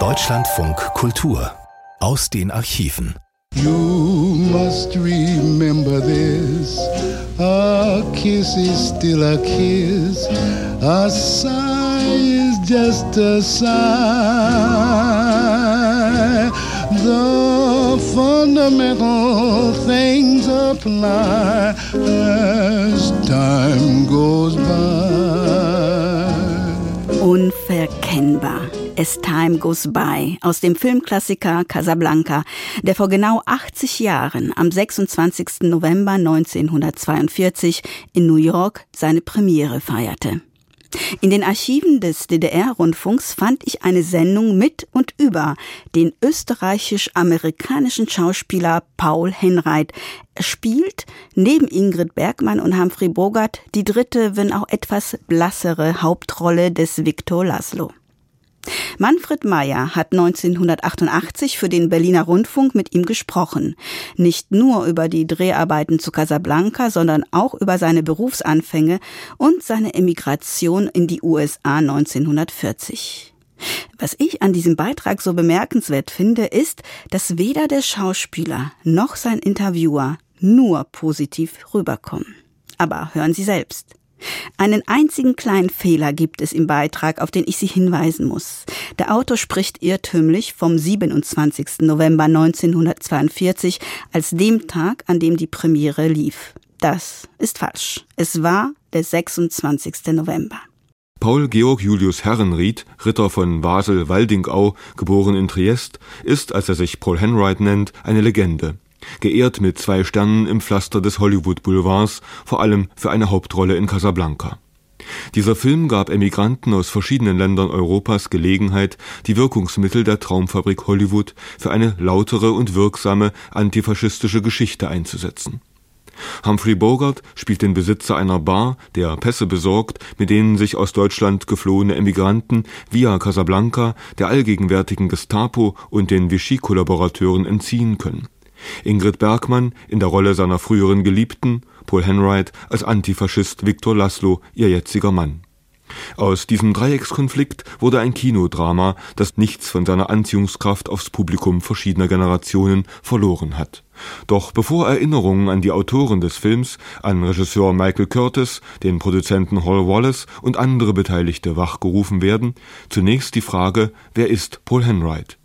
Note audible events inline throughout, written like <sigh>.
Deutschlandfunk Kultur aus den Archiven. You must remember this. A kiss is still a kiss. A sigh is just a sigh. The fundamental things apply as time goes by. Unverkennbar. As Time Goes By aus dem Filmklassiker Casablanca, der vor genau 80 Jahren am 26. November 1942 in New York seine Premiere feierte. In den Archiven des DDR-Rundfunks fand ich eine Sendung mit und über den österreichisch-amerikanischen Schauspieler Paul Henreit. Er spielt neben Ingrid Bergmann und Humphrey Bogart die dritte, wenn auch etwas blassere Hauptrolle des Viktor Laszlo. Manfred Meyer hat 1988 für den Berliner Rundfunk mit ihm gesprochen. Nicht nur über die Dreharbeiten zu Casablanca, sondern auch über seine Berufsanfänge und seine Emigration in die USA 1940. Was ich an diesem Beitrag so bemerkenswert finde, ist, dass weder der Schauspieler noch sein Interviewer nur positiv rüberkommen. Aber hören Sie selbst. Einen einzigen kleinen Fehler gibt es im Beitrag, auf den ich Sie hinweisen muss. Der Autor spricht irrtümlich vom 27. November 1942 als dem Tag, an dem die Premiere lief. Das ist falsch. Es war der 26. November. Paul Georg Julius Herrenried, Ritter von Basel-Waldingau, geboren in Triest, ist, als er sich Paul Henright nennt, eine Legende geehrt mit zwei Sternen im Pflaster des Hollywood-Boulevards, vor allem für eine Hauptrolle in Casablanca. Dieser Film gab Emigranten aus verschiedenen Ländern Europas Gelegenheit, die Wirkungsmittel der Traumfabrik Hollywood für eine lautere und wirksame antifaschistische Geschichte einzusetzen. Humphrey Bogart spielt den Besitzer einer Bar, der Pässe besorgt, mit denen sich aus Deutschland geflohene Emigranten via Casablanca der allgegenwärtigen Gestapo und den Vichy-Kollaborateuren entziehen können. Ingrid Bergmann in der Rolle seiner früheren Geliebten, Paul Henright als Antifaschist Viktor Laszlo, ihr jetziger Mann. Aus diesem Dreieckskonflikt wurde ein Kinodrama, das nichts von seiner Anziehungskraft aufs Publikum verschiedener Generationen verloren hat. Doch bevor Erinnerungen an die Autoren des Films, an Regisseur Michael Curtis, den Produzenten Hall Wallace und andere Beteiligte wachgerufen werden, zunächst die Frage, wer ist Paul Henright?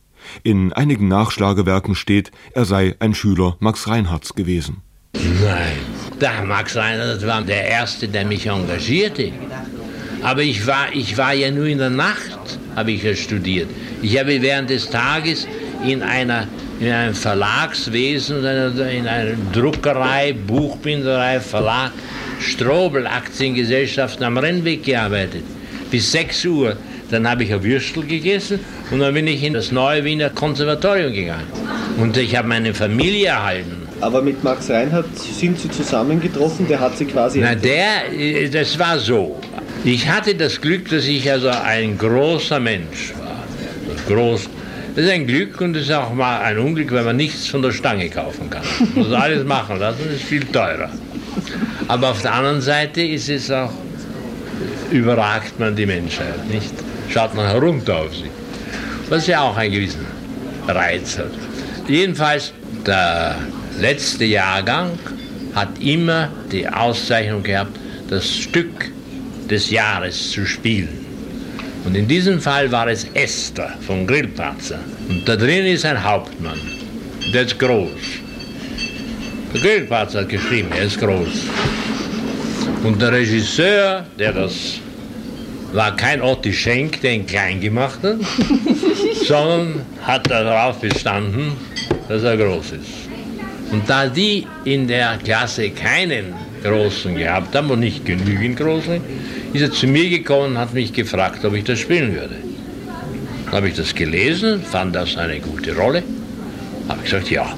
In einigen Nachschlagewerken steht, er sei ein Schüler Max Reinhardts gewesen. Nein, der Max Reinhardt war der Erste, der mich engagierte. Aber ich war, ich war ja nur in der Nacht, habe ich ja studiert. Ich habe während des Tages in einer in einem Verlagswesen, in einer Druckerei, Buchbinderei, Verlag, Strobel Aktiengesellschaften am Rennweg gearbeitet. Bis 6 Uhr. Dann habe ich ein Würstel gegessen und dann bin ich in das neue Wiener Konservatorium gegangen. Und ich habe meine Familie erhalten. Aber mit Max Reinhardt sind Sie zusammengetroffen, der hat Sie quasi... Na, der, äh, das war so. Ich hatte das Glück, dass ich also ein großer Mensch war. Groß. Das ist ein Glück und es ist auch mal ein Unglück, wenn man nichts von der Stange kaufen kann. Man muss alles machen lassen, das ist viel teurer. Aber auf der anderen Seite ist es auch, überragt man die Menschheit, nicht? Schaut man herunter auf sie. Was ja auch einen gewissen Reiz hat. Jedenfalls, der letzte Jahrgang hat immer die Auszeichnung gehabt, das Stück des Jahres zu spielen. Und in diesem Fall war es Esther von Grillparzer. Und da drin ist ein Hauptmann, der ist groß. Der Grillparzer hat geschrieben, er ist groß. Und der Regisseur, der das war kein Otti Schenk, der ihn klein gemacht hat, <laughs> sondern hat darauf bestanden, dass er groß ist. Und da die in der Klasse keinen Großen gehabt haben und nicht genügend Großen, ist er zu mir gekommen und hat mich gefragt, ob ich das spielen würde. Dann habe ich das gelesen, fand das eine gute Rolle, habe gesagt, ja.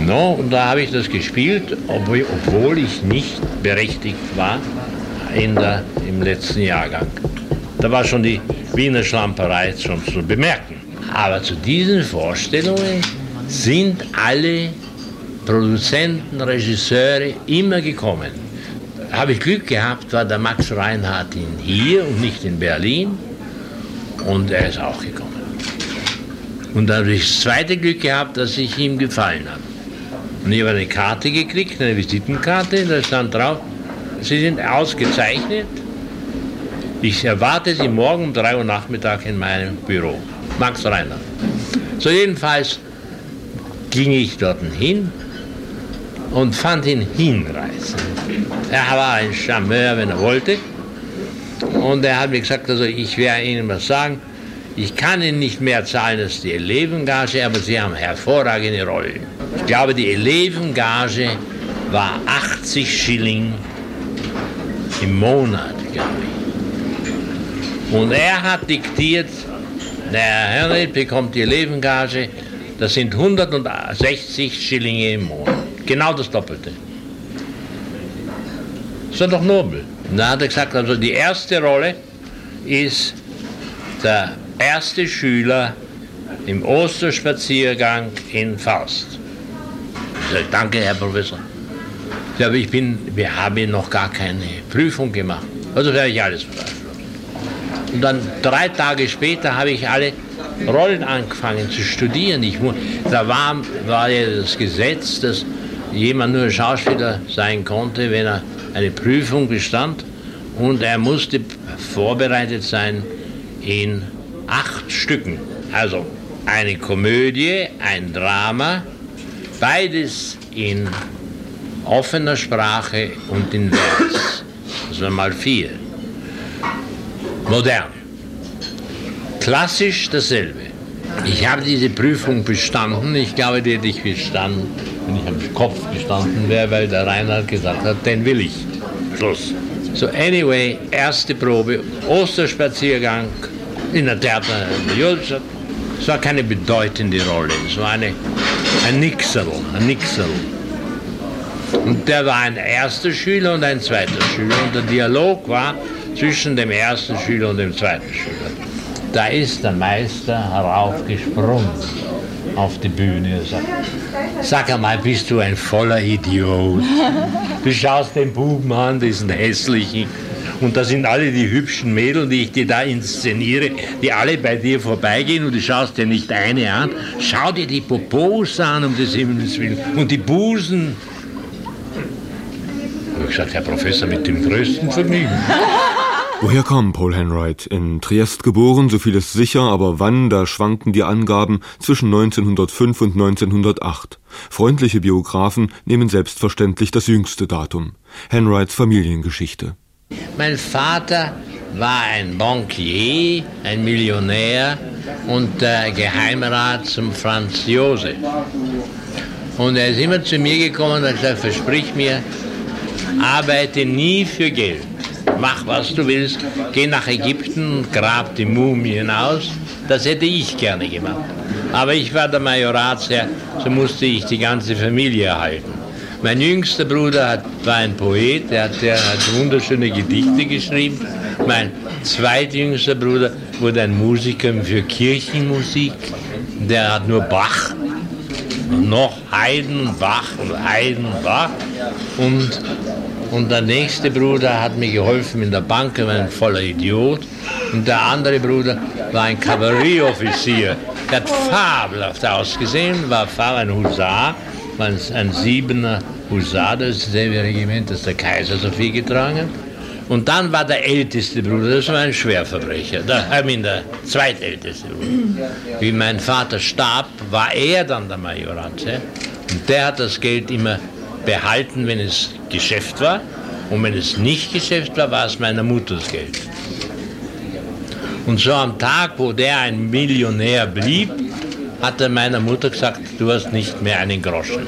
No, und da habe ich das gespielt, obwohl ich nicht berechtigt war, in der, im letzten Jahrgang. Da war schon die Wiener Schlamperei schon zu bemerken. Aber zu diesen Vorstellungen sind alle Produzenten, Regisseure immer gekommen. habe ich Glück gehabt, war der Max Reinhardt in hier und nicht in Berlin. Und er ist auch gekommen. Und dann habe ich das zweite Glück gehabt, dass ich ihm gefallen habe. Und ich habe eine Karte gekriegt, eine Visitenkarte, da stand drauf, Sie sind ausgezeichnet. Ich erwarte Sie morgen um 3 Uhr Nachmittag in meinem Büro. Max Reinhardt. So jedenfalls ging ich dort hin und fand ihn hinreißend. Er war ein Charmeur, wenn er wollte. Und er hat mir gesagt, also ich werde Ihnen was sagen. Ich kann Ihnen nicht mehr zahlen als die Elevengage, aber Sie haben hervorragende Rollen. Ich glaube, die Elevengage war 80 Schilling im Monat, glaube ich. Und er hat diktiert, der Herr Henry bekommt die Elevengage, das sind 160 Schillinge im Monat. Genau das Doppelte. Das ist doch nobel. Und dann hat er gesagt, also die erste Rolle ist der erste Schüler im Osterspaziergang in Faust. Ich sage, danke, Herr Professor. Ich sage, ich bin, wir haben noch gar keine Prüfung gemacht. Also werde ich alles veröffentlichen. Und dann drei Tage später habe ich alle Rollen angefangen zu studieren. Ich, da war, war ja das Gesetz, dass jemand nur Schauspieler sein konnte, wenn er eine Prüfung bestand. Und er musste vorbereitet sein in acht Stücken. Also eine Komödie, ein Drama, beides in offener Sprache und in Vers. Also mal vier. Modern. Klassisch dasselbe. Ich habe diese Prüfung bestanden. Ich glaube, die hätte ich bestanden, wenn ich am Kopf gestanden wäre, weil der Reinhard gesagt hat, den will ich. Schluss. So, anyway, erste Probe, Osterspaziergang in der Theater in der Julstadt. Es war keine bedeutende Rolle, es war eine, ein Nixerl, ein Nixerl. Und der war ein erster Schüler und ein zweiter Schüler. Und der Dialog war zwischen dem ersten Schüler und dem zweiten Schüler. Da ist der Meister heraufgesprungen auf die Bühne und sagt, sag einmal, bist du ein voller Idiot? Du schaust den Buben an, diesen hässlichen, und da sind alle die hübschen Mädel, die ich dir da inszeniere, die alle bei dir vorbeigehen und du schaust dir nicht eine an. Schau dir die Popos an, um des Himmels Willen, und die Busen. Ich habe gesagt, Herr Professor, mit dem größten Vergnügen. <laughs> Woher kam Paul Henright? In Triest geboren, so viel ist sicher, aber wann, da schwanken die Angaben zwischen 1905 und 1908. Freundliche Biografen nehmen selbstverständlich das jüngste Datum. Henrights Familiengeschichte. Mein Vater war ein Bankier, ein Millionär und der Geheimrat zum Franz Josef. Und er ist immer zu mir gekommen und hat gesagt, versprich mir, arbeite nie für Geld mach was du willst, geh nach Ägypten und grab die Mumien aus. Das hätte ich gerne gemacht. Aber ich war der Majoratsherr, so musste ich die ganze Familie erhalten. Mein jüngster Bruder hat, war ein Poet, der hat, der hat wunderschöne Gedichte geschrieben. Mein zweitjüngster Bruder wurde ein Musiker für Kirchenmusik. Der hat nur Bach noch Haydn und Bach und und der nächste Bruder hat mir geholfen in der Bank, war ein voller Idiot. Und der andere Bruder war ein Kavallerieoffizier. Der hat fabelhaft ausgesehen, war ein Husar, war ein Siebener Husar, das ist dasselbe Regiment, das der Kaiser so viel getragen hat. Und dann war der älteste Bruder, das war ein Schwerverbrecher, der, I mean, der zweitälteste Bruder. Wie mein Vater starb, war er dann der Majorat. Und der hat das Geld immer behalten, wenn es Geschäft war. Und wenn es nicht Geschäft war, war es meiner Mutters Geld. Und so am Tag, wo der ein Millionär blieb, hat er meiner Mutter gesagt, du hast nicht mehr einen Groschen.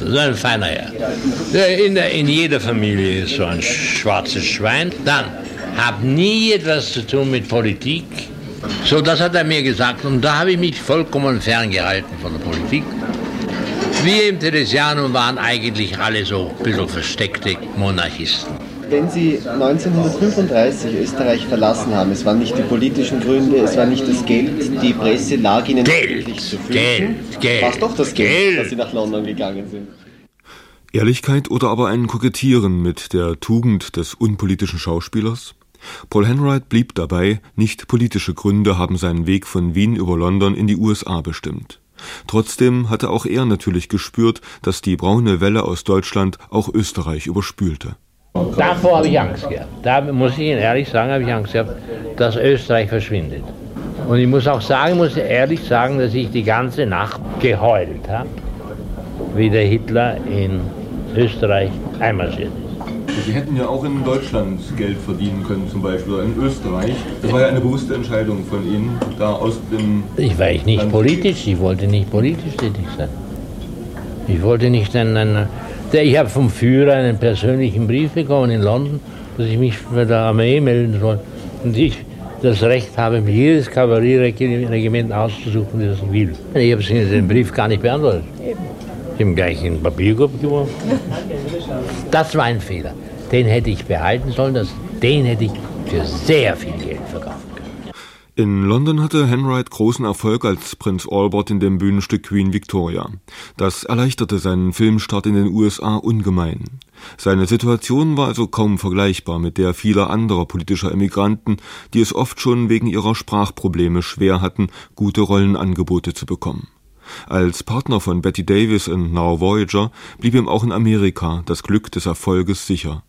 Ist ein feiner Herr. In, in jeder Familie ist so ein schwarzes Schwein. Dann, hab nie etwas zu tun mit Politik. So, das hat er mir gesagt. Und da habe ich mich vollkommen ferngehalten von der Politik. Wir im Theresianum waren eigentlich alle so ein bisschen versteckte Monarchisten. Wenn Sie 1935 Österreich verlassen haben, es waren nicht die politischen Gründe, es war nicht das Geld, die Presse lag Ihnen Geld, zu Füßen. Geld, Geld. War es doch das Geld, Geld, dass Sie nach London gegangen sind? Ehrlichkeit oder aber ein Kokettieren mit der Tugend des unpolitischen Schauspielers? Paul Henright blieb dabei, nicht politische Gründe haben seinen Weg von Wien über London in die USA bestimmt. Trotzdem hatte auch er natürlich gespürt, dass die braune Welle aus Deutschland auch Österreich überspülte. Davor habe ich Angst gehabt. Da muss ich Ihnen ehrlich sagen, habe ich Angst gehabt, dass Österreich verschwindet. Und ich muss auch sagen, muss ehrlich sagen, dass ich die ganze Nacht geheult habe, wie der Hitler in Österreich einmarschiert ist. Sie hätten ja auch in Deutschland Geld verdienen können, zum Beispiel, oder in Österreich. Das war ja eine bewusste Entscheidung von Ihnen, da aus dem. Ich war ich nicht Land politisch, ich wollte nicht politisch tätig sein. Ich wollte nicht einen. Ich habe vom Führer einen persönlichen Brief bekommen in London, dass ich mich bei der Armee melden soll. Und ich das Recht habe, mir jedes Kavallerieregiment auszusuchen, das ich will. Ich habe den Brief gar nicht beantwortet im gleichen Papierkorb geworfen. Das war ein Fehler. Den hätte ich behalten sollen, das, den hätte ich für sehr viel Geld können. In London hatte Henright großen Erfolg als Prinz Albert in dem Bühnenstück Queen Victoria. Das erleichterte seinen Filmstart in den USA ungemein. Seine Situation war also kaum vergleichbar mit der vieler anderer politischer Emigranten, die es oft schon wegen ihrer Sprachprobleme schwer hatten, gute Rollenangebote zu bekommen. Als Partner von Betty Davis in Now Voyager blieb ihm auch in Amerika das Glück des Erfolges sicher.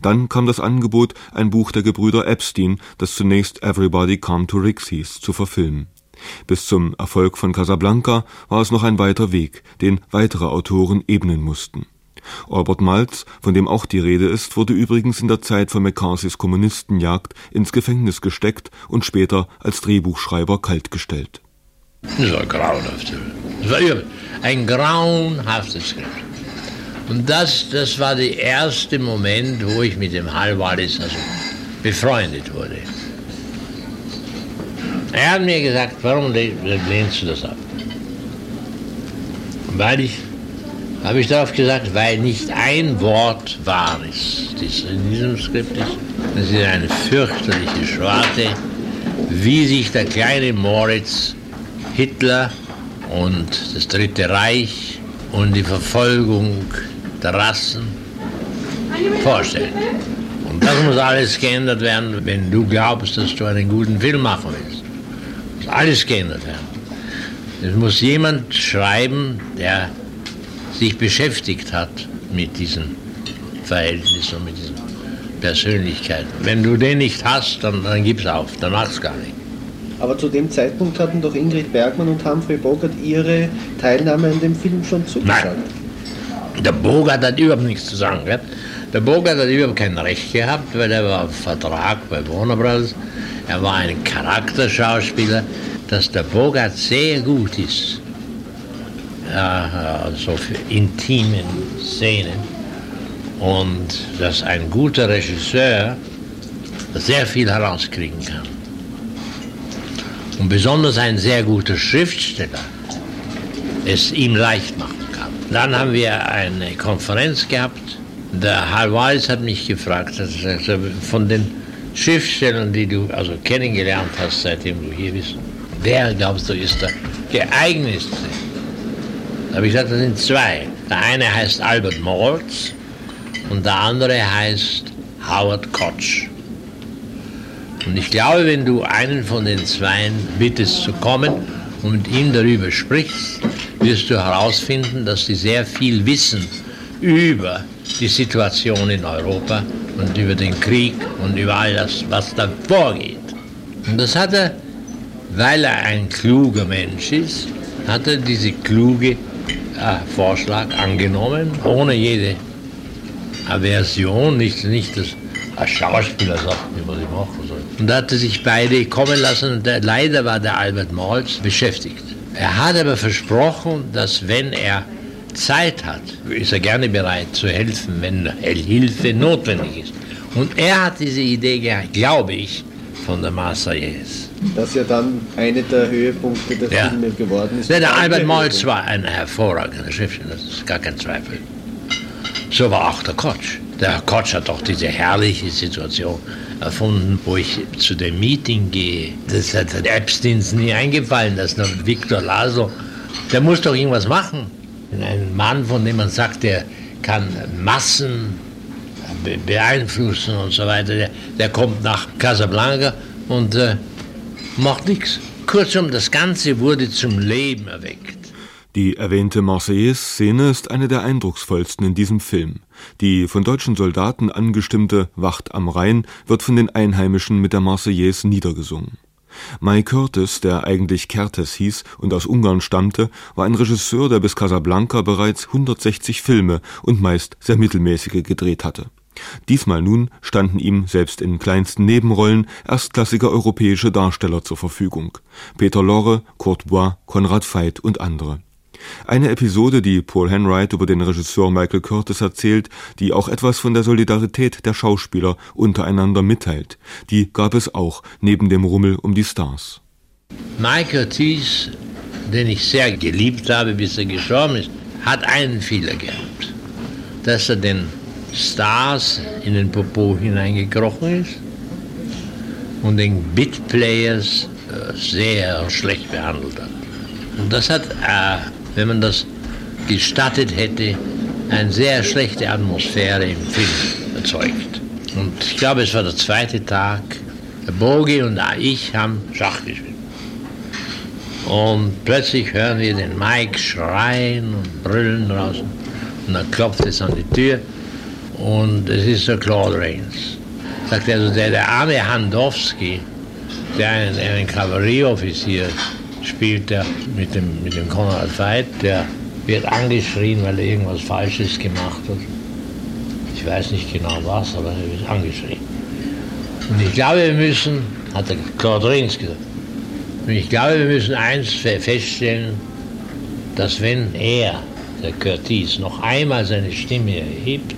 Dann kam das Angebot, ein Buch der Gebrüder Epstein, das zunächst Everybody Come to Ricks hieß, zu verfilmen. Bis zum Erfolg von Casablanca war es noch ein weiter Weg, den weitere Autoren ebnen mussten. Albert Maltz, von dem auch die Rede ist, wurde übrigens in der Zeit von McCarthys Kommunistenjagd ins Gefängnis gesteckt und später als Drehbuchschreiber kaltgestellt. Das war grauenhaft. Das war ein grauenhaftes Skript. Und das, das war der erste Moment, wo ich mit dem Hal Wallis also befreundet wurde. Er hat mir gesagt, warum lehnst du das ab? Weil ich, habe ich darauf gesagt, weil nicht ein Wort wahr ist, das in diesem Skript ist. Das ist eine fürchterliche Schwarte, wie sich der kleine Moritz Hitler und das Dritte Reich und die Verfolgung der Rassen vorstellen. Und das muss alles geändert werden, wenn du glaubst, dass du einen guten Film machen willst. Muss alles geändert werden. Es muss jemand schreiben, der sich beschäftigt hat mit diesen Verhältnissen und mit diesen Persönlichkeiten. Wenn du den nicht hast, dann, dann gib's auf, dann mach's gar nicht. Aber zu dem Zeitpunkt hatten doch Ingrid Bergmann und Humphrey Bogart ihre Teilnahme an dem Film schon zugesagt. Nein. Der Bogart hat überhaupt nichts zu sagen. Gell? Der Bogart hat überhaupt kein Recht gehabt, weil er war auf Vertrag bei Warner Bros. Er war ein Charakterschauspieler, dass der Bogart sehr gut ist. Ja, also für intimen Szenen. Und dass ein guter Regisseur sehr viel herauskriegen kann und besonders ein sehr guter Schriftsteller es ihm leicht kann. Dann haben wir eine Konferenz gehabt. Der Hal Weiss hat mich gefragt, also von den Schriftstellern, die du also kennengelernt hast, seitdem du hier bist, wer glaubst du ist der geeignetste? Da habe ich gesagt, das sind zwei. Der eine heißt Albert Maltz und der andere heißt Howard Koch. Und ich glaube, wenn du einen von den Zweien bittest zu kommen und mit ihm darüber sprichst, wirst du herausfinden, dass sie sehr viel wissen über die Situation in Europa und über den Krieg und über all das, was da vorgeht. Und das hat er, weil er ein kluger Mensch ist, hat er diese kluge äh, Vorschlag angenommen, ohne jede Aversion, nicht, nicht das als Schauspieler sagt mir, was ich machen. Und da hatte sich beide kommen lassen und der, leider war der Albert Malz beschäftigt. Er hat aber versprochen, dass wenn er Zeit hat, ist er gerne bereit zu helfen, wenn Hilfe notwendig ist. Und er hat diese Idee gehabt, glaube ich, von der Marseillaise. Das ja dann eine der Höhepunkte der ja. Filme geworden ist. Ja, der Albert Malz war ein hervorragender Schriftsteller, das ist gar kein Zweifel. So war auch der Kotsch. Der Kotsch hat doch diese herrliche Situation erfunden, wo ich zu dem Meeting gehe. Das hat Epstein nie eingefallen, dass noch Victor Laso, der muss doch irgendwas machen. Ein Mann, von dem man sagt, der kann Massen beeinflussen und so weiter. Der, der kommt nach Casablanca und äh, macht nichts. Kurzum, das Ganze wurde zum Leben erweckt. Die erwähnte Marseillaise-Szene ist eine der eindrucksvollsten in diesem Film. Die von deutschen Soldaten angestimmte Wacht am Rhein wird von den Einheimischen mit der Marseillaise niedergesungen. Mike Curtis, der eigentlich Kertes hieß und aus Ungarn stammte, war ein Regisseur, der bis Casablanca bereits 160 Filme und meist sehr mittelmäßige gedreht hatte. Diesmal nun standen ihm selbst in kleinsten Nebenrollen erstklassige europäische Darsteller zur Verfügung. Peter Lorre, Kurt Konrad Veit und andere. Eine Episode, die Paul Henright über den Regisseur Michael Curtis erzählt, die auch etwas von der Solidarität der Schauspieler untereinander mitteilt, die gab es auch neben dem Rummel um die Stars. Michael Curtis, den ich sehr geliebt habe, bis er gestorben ist, hat einen Fehler gehabt, dass er den Stars in den Popo hineingekrochen ist und den Bitplayers äh, sehr schlecht behandelt hat. Und das hat, äh, wenn man das gestattet hätte, eine sehr schlechte Atmosphäre im Film erzeugt. Und ich glaube, es war der zweite Tag. Der Bogi und ich haben Schach gespielt. Und plötzlich hören wir den Mike schreien und brüllen draußen. Und dann klopft es an die Tür und es ist der Claude Rains. Sagt also, der, der arme Handowski, der einen, einen Kavallerieoffizier spielt, der mit dem, mit dem Konrad Veit, der wird angeschrien, weil er irgendwas Falsches gemacht hat. Ich weiß nicht genau was, aber er wird angeschrien. Und ich glaube, wir müssen, hat der Claude Rains gesagt, und ich glaube, wir müssen eins feststellen, dass wenn er, der Curtis, noch einmal seine Stimme erhebt,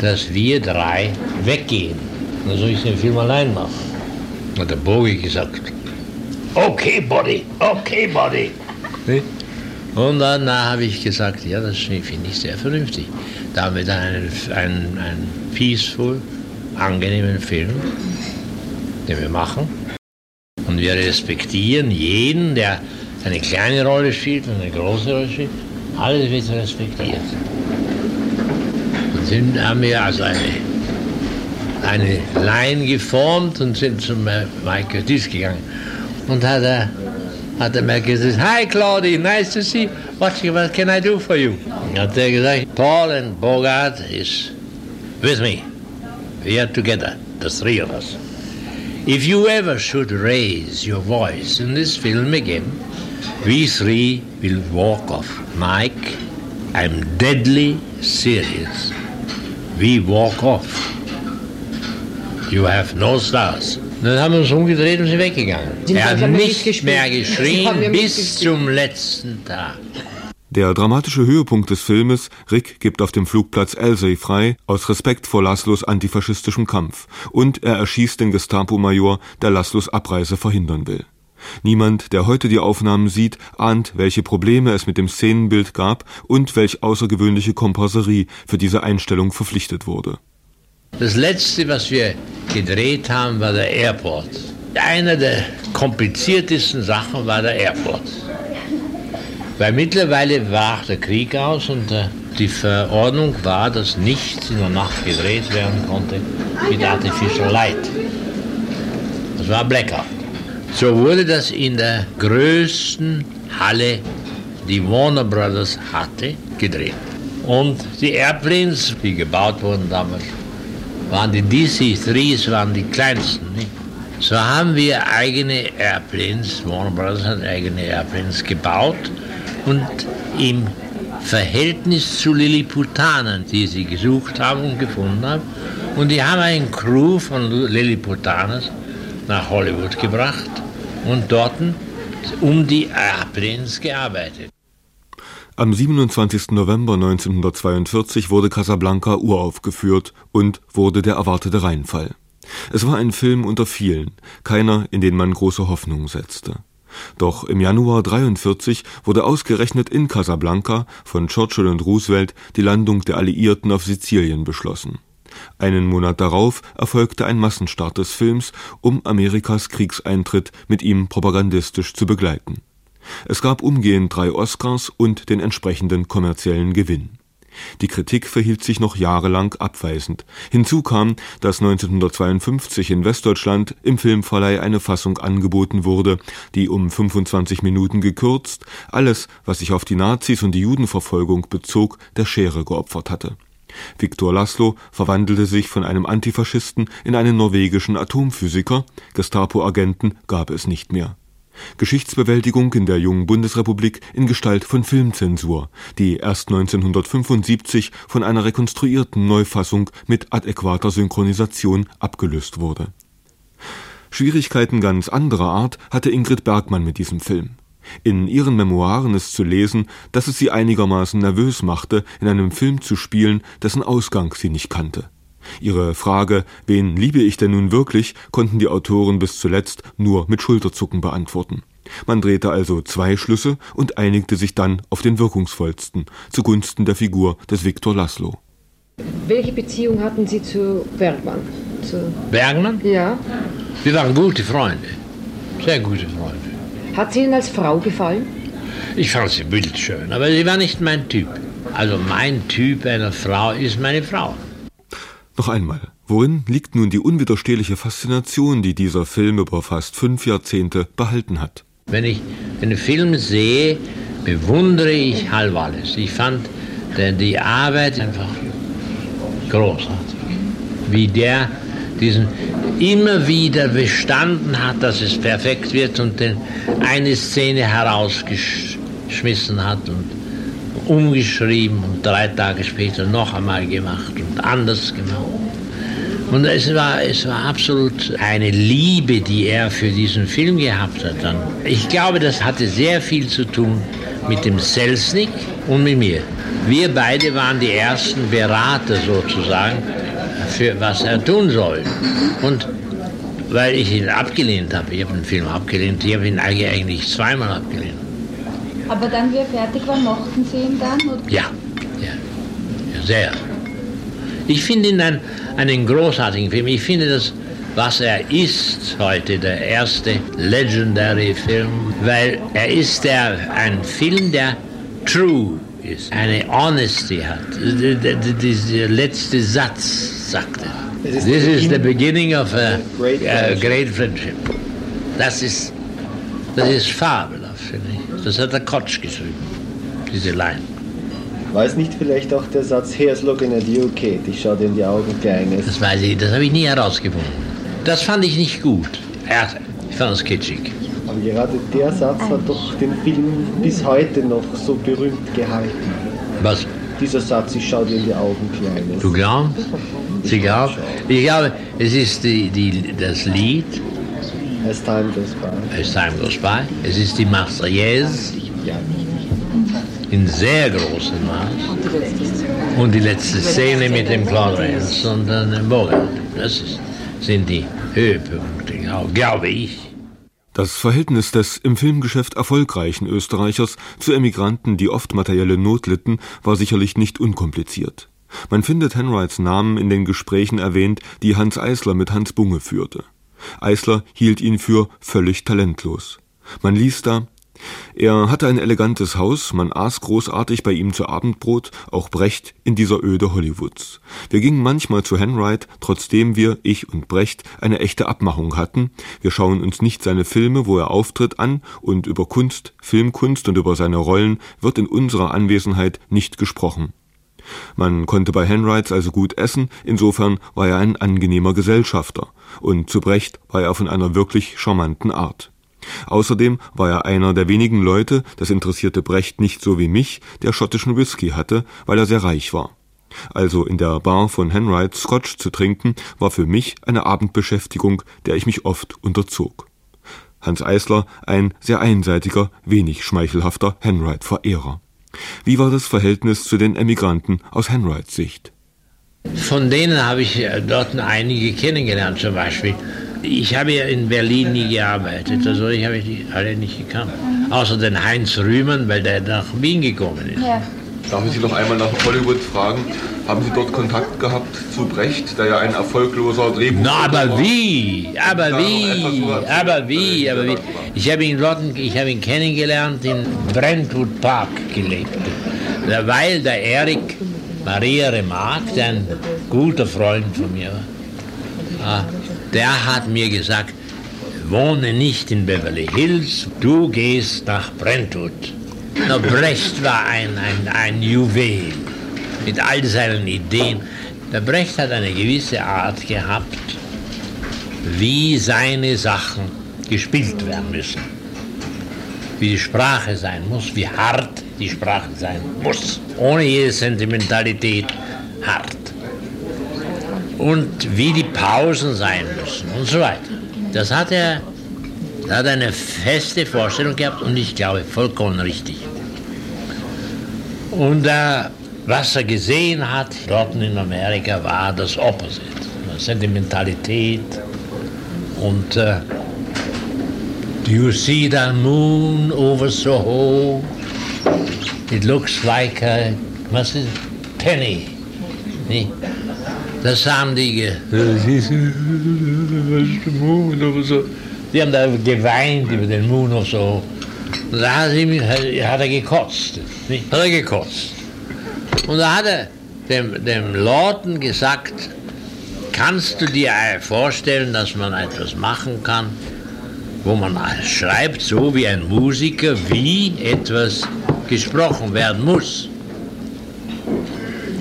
dass wir drei weggehen. Dann soll ich den Film allein machen. Hat der Bogi gesagt, okay, Buddy, okay, Buddy. Und dann habe ich gesagt, ja, das finde ich sehr vernünftig. Da haben wir dann einen, einen, einen peaceful, angenehmen Film, den wir machen. Und wir respektieren jeden, der eine kleine Rolle spielt und eine große Rolle spielt. Alles wird respektiert sind, haben wir also eine, eine Line geformt und sind zum Michael Diss gegangen. Hat er, hat er mir gesagt, Hi Claudie, nice to see you. What, what can I do for you? Hat er gesagt, Paul and Bogart is with me. We are together, the three of us. If you ever should raise your voice in this film again, we three will walk off. Mike, I'm deadly serious. We walk off. You have no stars. Dann haben wir uns umgedreht und sind weggegangen. Sie er hat nicht mehr geschrien bis zum letzten Tag. Der dramatische Höhepunkt des Filmes, Rick gibt auf dem Flugplatz Elsey frei, aus Respekt vor Laszlos antifaschistischem Kampf, und er erschießt den Gestapo-Major, der Laszlos Abreise verhindern will. Niemand, der heute die Aufnahmen sieht, ahnt, welche Probleme es mit dem Szenenbild gab und welch außergewöhnliche Komposerie für diese Einstellung verpflichtet wurde. Das letzte, was wir gedreht haben, war der Airport. Eine der kompliziertesten Sachen war der Airport. Weil mittlerweile brach der Krieg aus und äh, die Verordnung war, dass nichts in der Nacht gedreht werden konnte mit Artificial Light. Das war Blackout. So wurde das in der größten Halle, die Warner Brothers hatte, gedreht. Und die Airplanes, die gebaut wurden damals, waren die DC-3s, waren die kleinsten. Nicht? So haben wir eigene Airplanes, Warner Brothers hat eigene Airplanes gebaut und im Verhältnis zu Lilliputanern, die sie gesucht haben und gefunden haben. Und die haben einen Crew von Lilliputaners nach Hollywood gebracht und dort um die Airplanes gearbeitet. Am 27. November 1942 wurde Casablanca uraufgeführt und wurde der erwartete Reinfall. Es war ein Film unter vielen, keiner, in den man große Hoffnung setzte. Doch im Januar 43 wurde ausgerechnet in Casablanca von Churchill und Roosevelt die Landung der Alliierten auf Sizilien beschlossen. Einen Monat darauf erfolgte ein Massenstart des Films, um Amerikas Kriegseintritt mit ihm propagandistisch zu begleiten. Es gab umgehend drei Oscars und den entsprechenden kommerziellen Gewinn. Die Kritik verhielt sich noch jahrelang abweisend. Hinzu kam, dass 1952 in Westdeutschland im Filmverleih eine Fassung angeboten wurde, die um 25 Minuten gekürzt alles, was sich auf die Nazis und die Judenverfolgung bezog, der Schere geopfert hatte. Viktor Laszlo verwandelte sich von einem Antifaschisten in einen norwegischen Atomphysiker, Gestapo-Agenten gab es nicht mehr. Geschichtsbewältigung in der jungen Bundesrepublik in Gestalt von Filmzensur, die erst 1975 von einer rekonstruierten Neufassung mit adäquater Synchronisation abgelöst wurde. Schwierigkeiten ganz anderer Art hatte Ingrid Bergmann mit diesem Film. In ihren Memoiren ist zu lesen, dass es sie einigermaßen nervös machte, in einem Film zu spielen, dessen Ausgang sie nicht kannte. Ihre Frage, wen liebe ich denn nun wirklich, konnten die Autoren bis zuletzt nur mit Schulterzucken beantworten. Man drehte also zwei Schlüsse und einigte sich dann auf den wirkungsvollsten, zugunsten der Figur des Viktor Laszlo. Welche Beziehung hatten Sie zu Bergmann? Zu Bergmann? Ja. Wir waren gute Freunde, sehr gute Freunde. Hat sie Ihnen als Frau gefallen? Ich fand sie bildschön, aber sie war nicht mein Typ. Also mein Typ einer Frau ist meine Frau. Noch einmal, worin liegt nun die unwiderstehliche Faszination, die dieser Film über fast fünf Jahrzehnte behalten hat? Wenn ich einen Film sehe, bewundere ich Hal Wallis. Ich fand die Arbeit einfach großartig. Wie der diesen immer wieder bestanden hat, dass es perfekt wird und eine Szene herausgeschmissen hat und umgeschrieben und drei Tage später noch einmal gemacht und anders gemacht. Und es war, es war absolut eine Liebe, die er für diesen Film gehabt hat. Ich glaube, das hatte sehr viel zu tun mit dem Selznick und mit mir. Wir beide waren die ersten Berater sozusagen, für was er tun soll. Und weil ich ihn abgelehnt habe, ich habe den Film abgelehnt, ich habe ihn eigentlich zweimal abgelehnt. Aber dann, wie er fertig war, mochten Sie ihn dann? Oder? Ja, ja, sehr. Ich finde ihn ein, einen großartigen Film. Ich finde das, was er ist heute, der erste legendary Film, weil er ist der, ein Film, der true ist, eine Honesty hat. Der letzte Satz sagt er. This is the beginning of a, a great friendship. Das ist, das ist ich. Das hat der Kotsch geschrieben, diese Line. War es nicht vielleicht auch der Satz, Here's looking at you, Kate, ich schau dir in die Augen, Kleines? Das weiß ich, das habe ich nie herausgefunden. Das fand ich nicht gut. Ja, ich fand es kitschig. Aber gerade der Satz hat doch den Film bis heute noch so berühmt gehalten. Was? Dieser Satz, ich schau dir in die Augen, Kleines. Du glaubst? Sie glaubt? Ich glaube, es ist die, die, das Lied. As time goes by. As time goes by. Es ist die Marseillaise. In sehr großem Maß. Und die letzte Szene mit dem Claude Rains und dem Bogen. Das ist, sind die Höhepunkte, glaube ich. Das Verhältnis des im Filmgeschäft erfolgreichen Österreichers zu Emigranten, die oft materielle Not litten, war sicherlich nicht unkompliziert. Man findet Henrights Namen in den Gesprächen erwähnt, die Hans Eisler mit Hans Bunge führte. Eisler hielt ihn für völlig talentlos. Man liest da, er hatte ein elegantes Haus, man aß großartig bei ihm zu Abendbrot, auch Brecht in dieser Öde Hollywoods. Wir gingen manchmal zu Henright, trotzdem wir, ich und Brecht, eine echte Abmachung hatten. Wir schauen uns nicht seine Filme, wo er auftritt, an und über Kunst, Filmkunst und über seine Rollen wird in unserer Anwesenheit nicht gesprochen. Man konnte bei Henrights also gut essen, insofern war er ein angenehmer Gesellschafter, und zu Brecht war er von einer wirklich charmanten Art. Außerdem war er einer der wenigen Leute, das interessierte Brecht nicht so wie mich, der schottischen Whisky hatte, weil er sehr reich war. Also in der Bar von Henright Scotch zu trinken, war für mich eine Abendbeschäftigung, der ich mich oft unterzog. Hans Eisler, ein sehr einseitiger, wenig schmeichelhafter Henright-Verehrer. Wie war das Verhältnis zu den Emigranten aus Henrights Sicht? Von denen habe ich äh, dort einige kennengelernt, zum Beispiel. Ich habe ja in Berlin nie gearbeitet, also ich habe die alle nicht gekannt. Außer den Heinz Rühmann, weil der nach Wien gekommen ist. Ja. Darf ich Sie noch einmal nach Hollywood fragen? Haben Sie dort Kontakt gehabt zu Brecht, der ja ein erfolgloser Drehbuch Na, aber wie? Aber wie? Aber wie? Aber wie? Ich habe ihn dort, ich habe ihn kennengelernt in Brentwood Park gelebt. Weil der Erik Maria Remarque, der ein guter Freund von mir war, der hat mir gesagt, wohne nicht in Beverly Hills, du gehst nach Brentwood. Na, Brecht war ein, ein, ein Juwel mit all seinen Ideen. Der Brecht hat eine gewisse Art gehabt, wie seine Sachen gespielt werden müssen. Wie die Sprache sein muss, wie hart die Sprache sein muss. Ohne jede Sentimentalität hart. Und wie die Pausen sein müssen und so weiter. Das hat er, er hat eine feste Vorstellung gehabt und ich glaube vollkommen richtig. Und äh, was er gesehen hat dort in Amerika war das Opposite. Sentimentalität und äh, Do you see the moon over Soho? It looks like a was ist, penny. Nee. Das haben die, die haben da geweint über den Moon oder so. Und da hat, sie, hat er gekotzt. Nicht? Hat er gekotzt. Und da hat er dem, dem Lorten gesagt, kannst du dir vorstellen, dass man etwas machen kann, wo man schreibt, so wie ein Musiker, wie etwas gesprochen werden muss?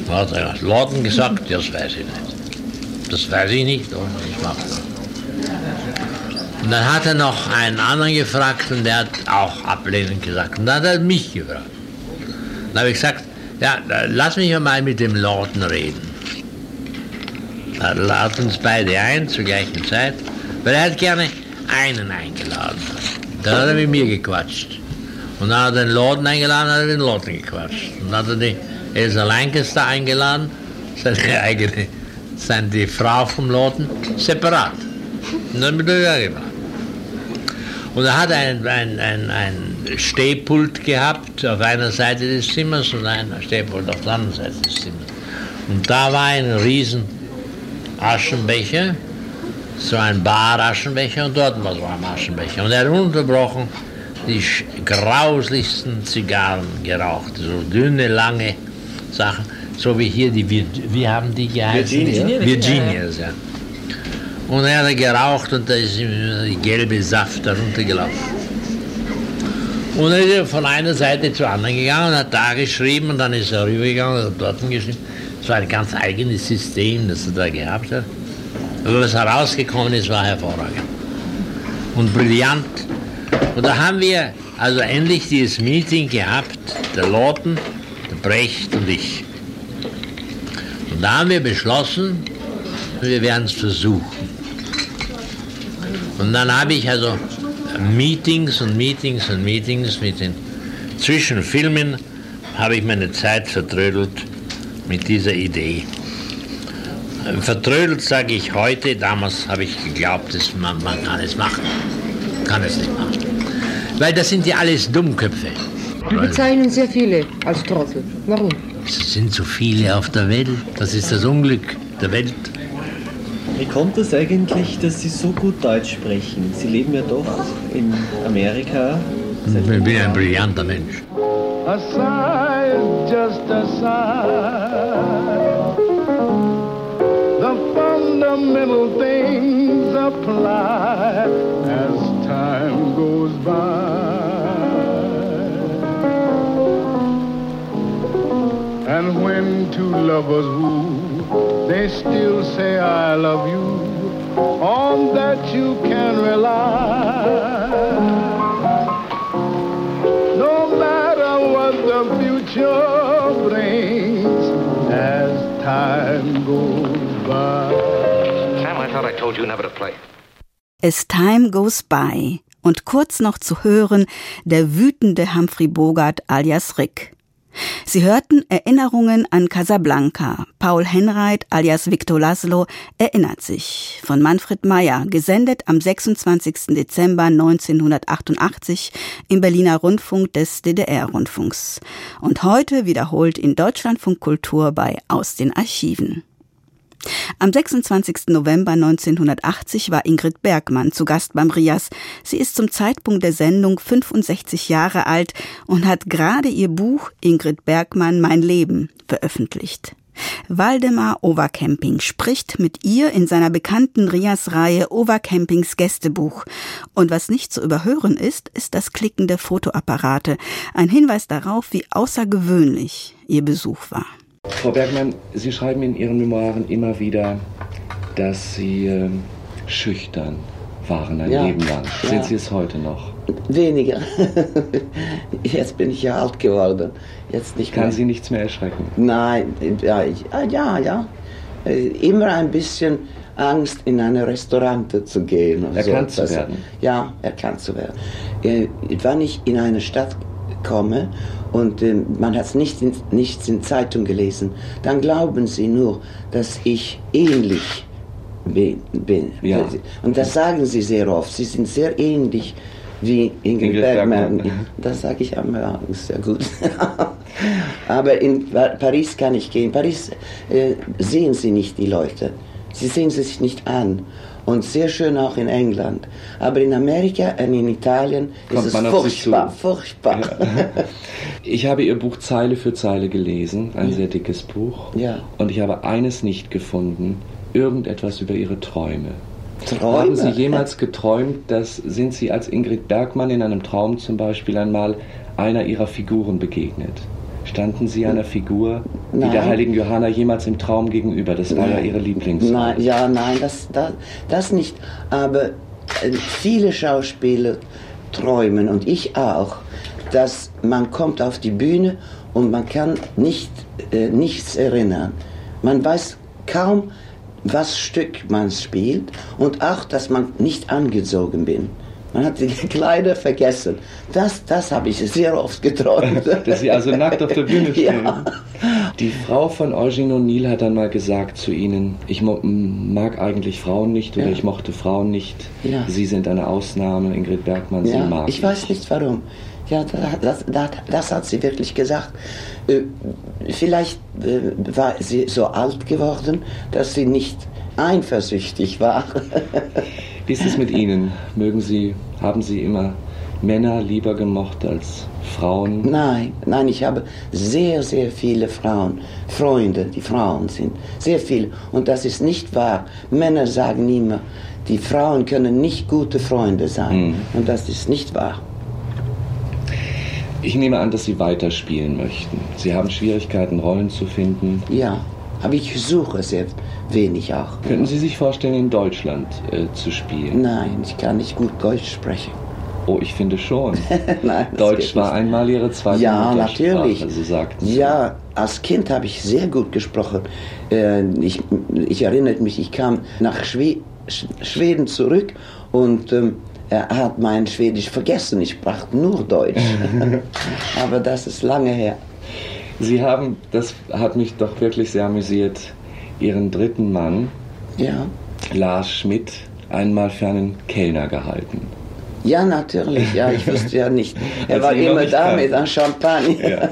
Da hat der Lorten gesagt, das weiß ich nicht. Das weiß ich nicht und ich mache das. Und dann hat er noch einen anderen gefragt und der hat auch ablehnend gesagt. Und dann hat er mich gefragt. Dann habe ich gesagt, ja, lass mich mal mit dem Lorden reden. Er lad uns beide ein zur gleichen Zeit, weil er hat gerne einen eingeladen. Dann hat er mit mir gequatscht. Und dann hat er den Lorden eingeladen, hat er den Lorden gequatscht. Und dann hat er die Elsa Lancaster eingeladen, seine eigene, seine die Frau vom Lorden, separat. Und dann bin ich ja gemacht. Und er hat ein, ein, ein, ein Stehpult gehabt auf einer Seite des Zimmers und ein Stehpult auf der anderen Seite des Zimmers. Und da war ein riesen Aschenbecher, so ein Bar-Aschenbecher und dort war so ein Aschenbecher. Und er hat ununterbrochen die grauslichsten Zigarren geraucht, so dünne, lange Sachen, so wie hier die, wie haben die geheißen? Virginia. Virginias, ja. Und er hat geraucht und da ist ihm gelbe Saft heruntergelaufen. Und er ist von einer Seite zur anderen gegangen und hat da geschrieben und dann ist er rübergegangen und hat dort geschrieben. Das war ein ganz eigenes System, das er da gehabt hat. Aber was herausgekommen ist, war hervorragend. Und brillant. Und da haben wir also endlich dieses Meeting gehabt, der Lawton, der Brecht und ich. Und da haben wir beschlossen, wir werden es versuchen. Und dann habe ich also Meetings und Meetings und Meetings mit den Zwischenfilmen habe ich meine Zeit vertrödelt mit dieser Idee. Vertrödelt sage ich heute, damals habe ich geglaubt, dass man, man kann es machen. Kann es nicht machen. Weil das sind ja alles Dummköpfe. Wir bezeichnen sehr viele als Trottel. Warum? Es sind so viele auf der Welt. Das ist das Unglück der Welt. Wie kommt es eigentlich, dass Sie so gut Deutsch sprechen? Sie leben ja doch in Amerika. Ich bin ein brillanter Mensch. A sigh is just a sigh. The fundamental things apply as time goes by. And when two lovers woo, they still say I love you. On that you can rely. No matter what the future brings as time goes by. Sam, I thought I told you never to play. As Time Goes By und kurz noch zu hören der wütende Humphrey Bogart alias Rick. Sie hörten Erinnerungen an Casablanca. Paul Henreit alias Victor Laszlo erinnert sich. Von Manfred Meyer, gesendet am 26. Dezember 1988 im Berliner Rundfunk des DDR-Rundfunks. Und heute wiederholt in Deutschlandfunk Kultur bei Aus den Archiven. Am 26. November 1980 war Ingrid Bergmann zu Gast beim Rias. Sie ist zum Zeitpunkt der Sendung 65 Jahre alt und hat gerade ihr Buch Ingrid Bergmann Mein Leben veröffentlicht. Waldemar Overcamping spricht mit ihr in seiner bekannten Rias-Reihe Overcampings Gästebuch. Und was nicht zu überhören ist, ist das Klicken der Fotoapparate. Ein Hinweis darauf, wie außergewöhnlich ihr Besuch war. Frau Bergmann, Sie schreiben in Ihren Memoiren immer wieder, dass Sie äh, schüchtern waren ein Ja. Leben lang. Ja. Sind Sie es heute noch? Weniger. <laughs> Jetzt bin ich ja alt geworden. Jetzt nicht Kann mehr. Sie nichts mehr erschrecken? Nein, ja, ich, ah, ja, ja. Äh, Immer ein bisschen Angst, in ein Restaurant zu gehen. Erkannt so zu werden. Ja, erkannt zu werden. Äh, Wenn ich in eine Stadt komme und äh, man hat nicht in, nichts in Zeitung gelesen, dann glauben sie nur, dass ich ähnlich bin. bin. Ja. Und das sagen sie sehr oft. Sie sind sehr ähnlich wie Ingrid, Ingrid Bergmann. Bergmann. Das sage ich ja, ist ja gut. <laughs> Aber in Pa- Paris kann ich gehen. Paris äh, sehen Sie nicht die Leute. Sie sehen sie sich nicht an. Und sehr schön auch in England. Aber in Amerika und in Italien Kommt ist es furchtbar, furchtbar. <laughs> Ich habe Ihr Buch Zeile für Zeile gelesen, ein sehr dickes Buch. Ja. Und ich habe eines nicht gefunden, irgendetwas über Ihre Träume. Träume? Haben Sie jemals geträumt, dass sind Sie als Ingrid Bergmann in einem Traum zum Beispiel einmal einer Ihrer Figuren begegnet? Standen Sie einer Figur wie Nein. der heiligen Johanna jemals im Traum gegenüber? Das war ja Ihre Lieblings. Nein, ja, nein, das, das, das nicht. Aber äh, viele Schauspieler träumen und ich auch, dass man kommt auf die Bühne und man kann nicht, äh, nichts erinnern. Man weiß kaum, was Stück man spielt und auch, dass man nicht angezogen bin. Man hat die Kleider vergessen. Das, das habe ich sehr oft geträumt. <laughs> Dass Sie also nackt auf der Bühne <laughs> stehen. Ja. Die Frau von Eugene O'Neill hat dann mal gesagt zu Ihnen, ich mag eigentlich Frauen nicht oder Ja. ich mochte Frauen nicht. Ja. Sie sind eine Ausnahme, Ingrid Bergmann, Sie mag ich weiß nicht warum. Ja, das, das, das hat sie wirklich gesagt. Äh, Vielleicht äh, war sie so alt geworden, dass sie nicht eifersüchtig war. <laughs> Wie ist es mit Ihnen? Mögen Sie, haben Sie immer Männer lieber gemocht als Frauen? Nein, nein, ich habe sehr, sehr viele Frauen, Freunde, die Frauen sind. Sehr viele. Und das ist nicht wahr. Männer sagen immer, die Frauen können nicht gute Freunde sein. Mhm. Und das ist nicht wahr. Ich nehme an, dass Sie weiterspielen möchten. Sie haben Schwierigkeiten, Rollen zu finden. Ja, aber ich suche sehr wenig auch. Könnten Sie sich vorstellen, in Deutschland äh, zu spielen? Nein, ich kann nicht gut Deutsch sprechen. Oh, ich finde schon. <laughs> Nein, Deutsch war einmal Ihre zweite Ja, Muttersprache, natürlich. so sagten Sie. Ja, als Kind habe ich sehr gut gesprochen. Äh, Ich, ich erinnere mich, ich kam nach Schwe Sch- Schweden zurück und ähm, er hat mein Schwedisch vergessen. Ich sprach nur Deutsch. <laughs> <laughs> Aber das ist lange her. Sie haben, das hat mich doch wirklich sehr amüsiert, Ihren dritten Mann, Ja, Lars Schmidt, einmal für einen Kellner gehalten. ja natürlich. Ja, ich wusste ja nicht. <laughs> Er war immer da kannten. mit einem Champagner. Ja.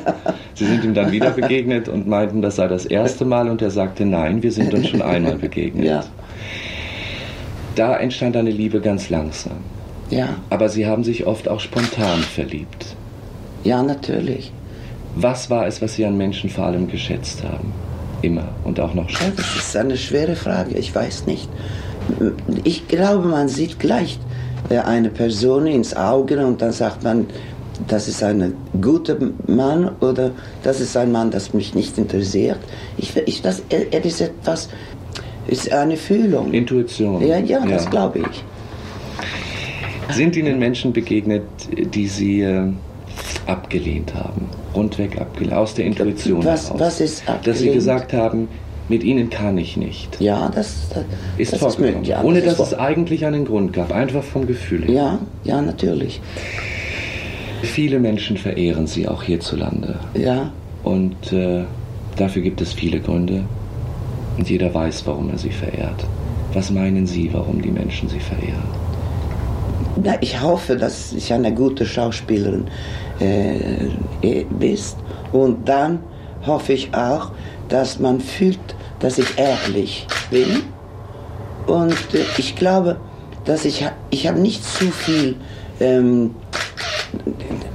Sie sind ihm dann wieder <laughs> begegnet und meinten, das sei das erste Mal und er sagte, nein, wir sind uns schon einmal <laughs> begegnet. Ja. Da entstand eine Liebe ganz langsam. Ja, Aber Sie haben sich oft auch spontan verliebt. ja, natürlich. Was war es, was Sie an Menschen vor allem geschätzt haben? Immer und auch noch Ja, schätzen. das ist eine schwere Frage, ich weiß nicht. Ich glaube, man sieht gleich äh, eine Person ins Auge und dann sagt man, das ist ein guter Mann oder das ist ein Mann, das mich nicht interessiert. Ich, ich, das, er ist etwas, ist eine Fühlung. Intuition. Ja, ja, das glaube ich. Sind Ihnen Menschen begegnet, die Sie äh, abgelehnt haben? Rundweg abgelehnt, aus der Intuition Was- heraus? was ist Dass Sie abgelehnt? gesagt haben, mit Ihnen kann ich nicht. Ja, das, das Ist das vorgekommen. möglich. Ja, Ohne das dass ist es eigentlich einen Grund gab, einfach vom Gefühl her. Ja, ja, natürlich. Viele Menschen verehren Sie auch hierzulande. Ja, Und äh, dafür gibt es viele Gründe. Und jeder weiß, warum er sie verehrt. Was meinen Sie, warum die Menschen sie verehren? Na, ich hoffe, dass ich eine gute Schauspielerin äh, eh, bist. Und dann hoffe ich auch, dass man fühlt, dass ich ehrlich bin. Und äh, ich glaube, dass ich, ich habe nicht zu viel ähm,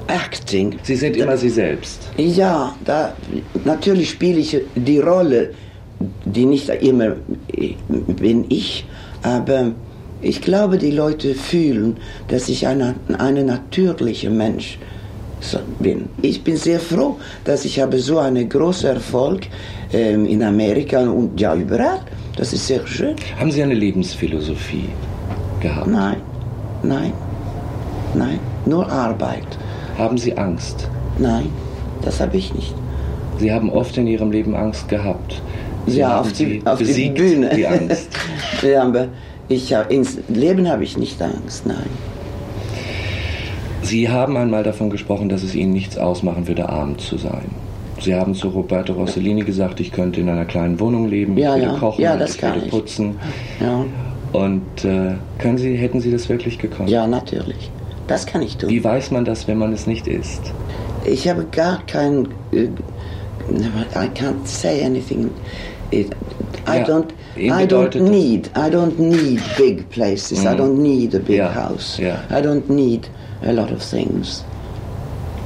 Acting. Sie sind immer Sie selbst. Ja, da, natürlich spiele ich die Rolle, die nicht immer bin ich, aber ich glaube, die Leute fühlen, dass ich ein eine natürlicher Mensch bin. Ich bin sehr froh, dass ich habe so einen großen Erfolg ähm, in Amerika und ja überall. Das ist sehr schön. Haben Sie eine Lebensphilosophie gehabt? Nein, nein, nein, nur Arbeit. Haben Sie Angst? Nein, das habe ich nicht. Sie haben oft in Ihrem Leben Angst gehabt. Sie ja, auf, die, auf die Bühne. Die Angst. <laughs> ja, aber ich, ins Leben habe ich nicht Angst, nein. Sie haben einmal davon gesprochen, dass es Ihnen nichts ausmachen würde, arm zu sein. Sie haben zu Roberto Rossellini gesagt, ich könnte in einer kleinen Wohnung leben, ja, ich würde ja. kochen, ja, das ich kann würde ich. putzen. Ja. Und äh, können Sie, hätten Sie das wirklich gekonnt? Ja, natürlich. Das kann ich tun. Wie weiß man das, wenn man es nicht ist? Ich habe gar kein. Uh, I can't say anything. It, I Ja, don't. I don't need. I don't need big places. I Mhm. don't need a big Ja, house. ja. I don't need a lot of things.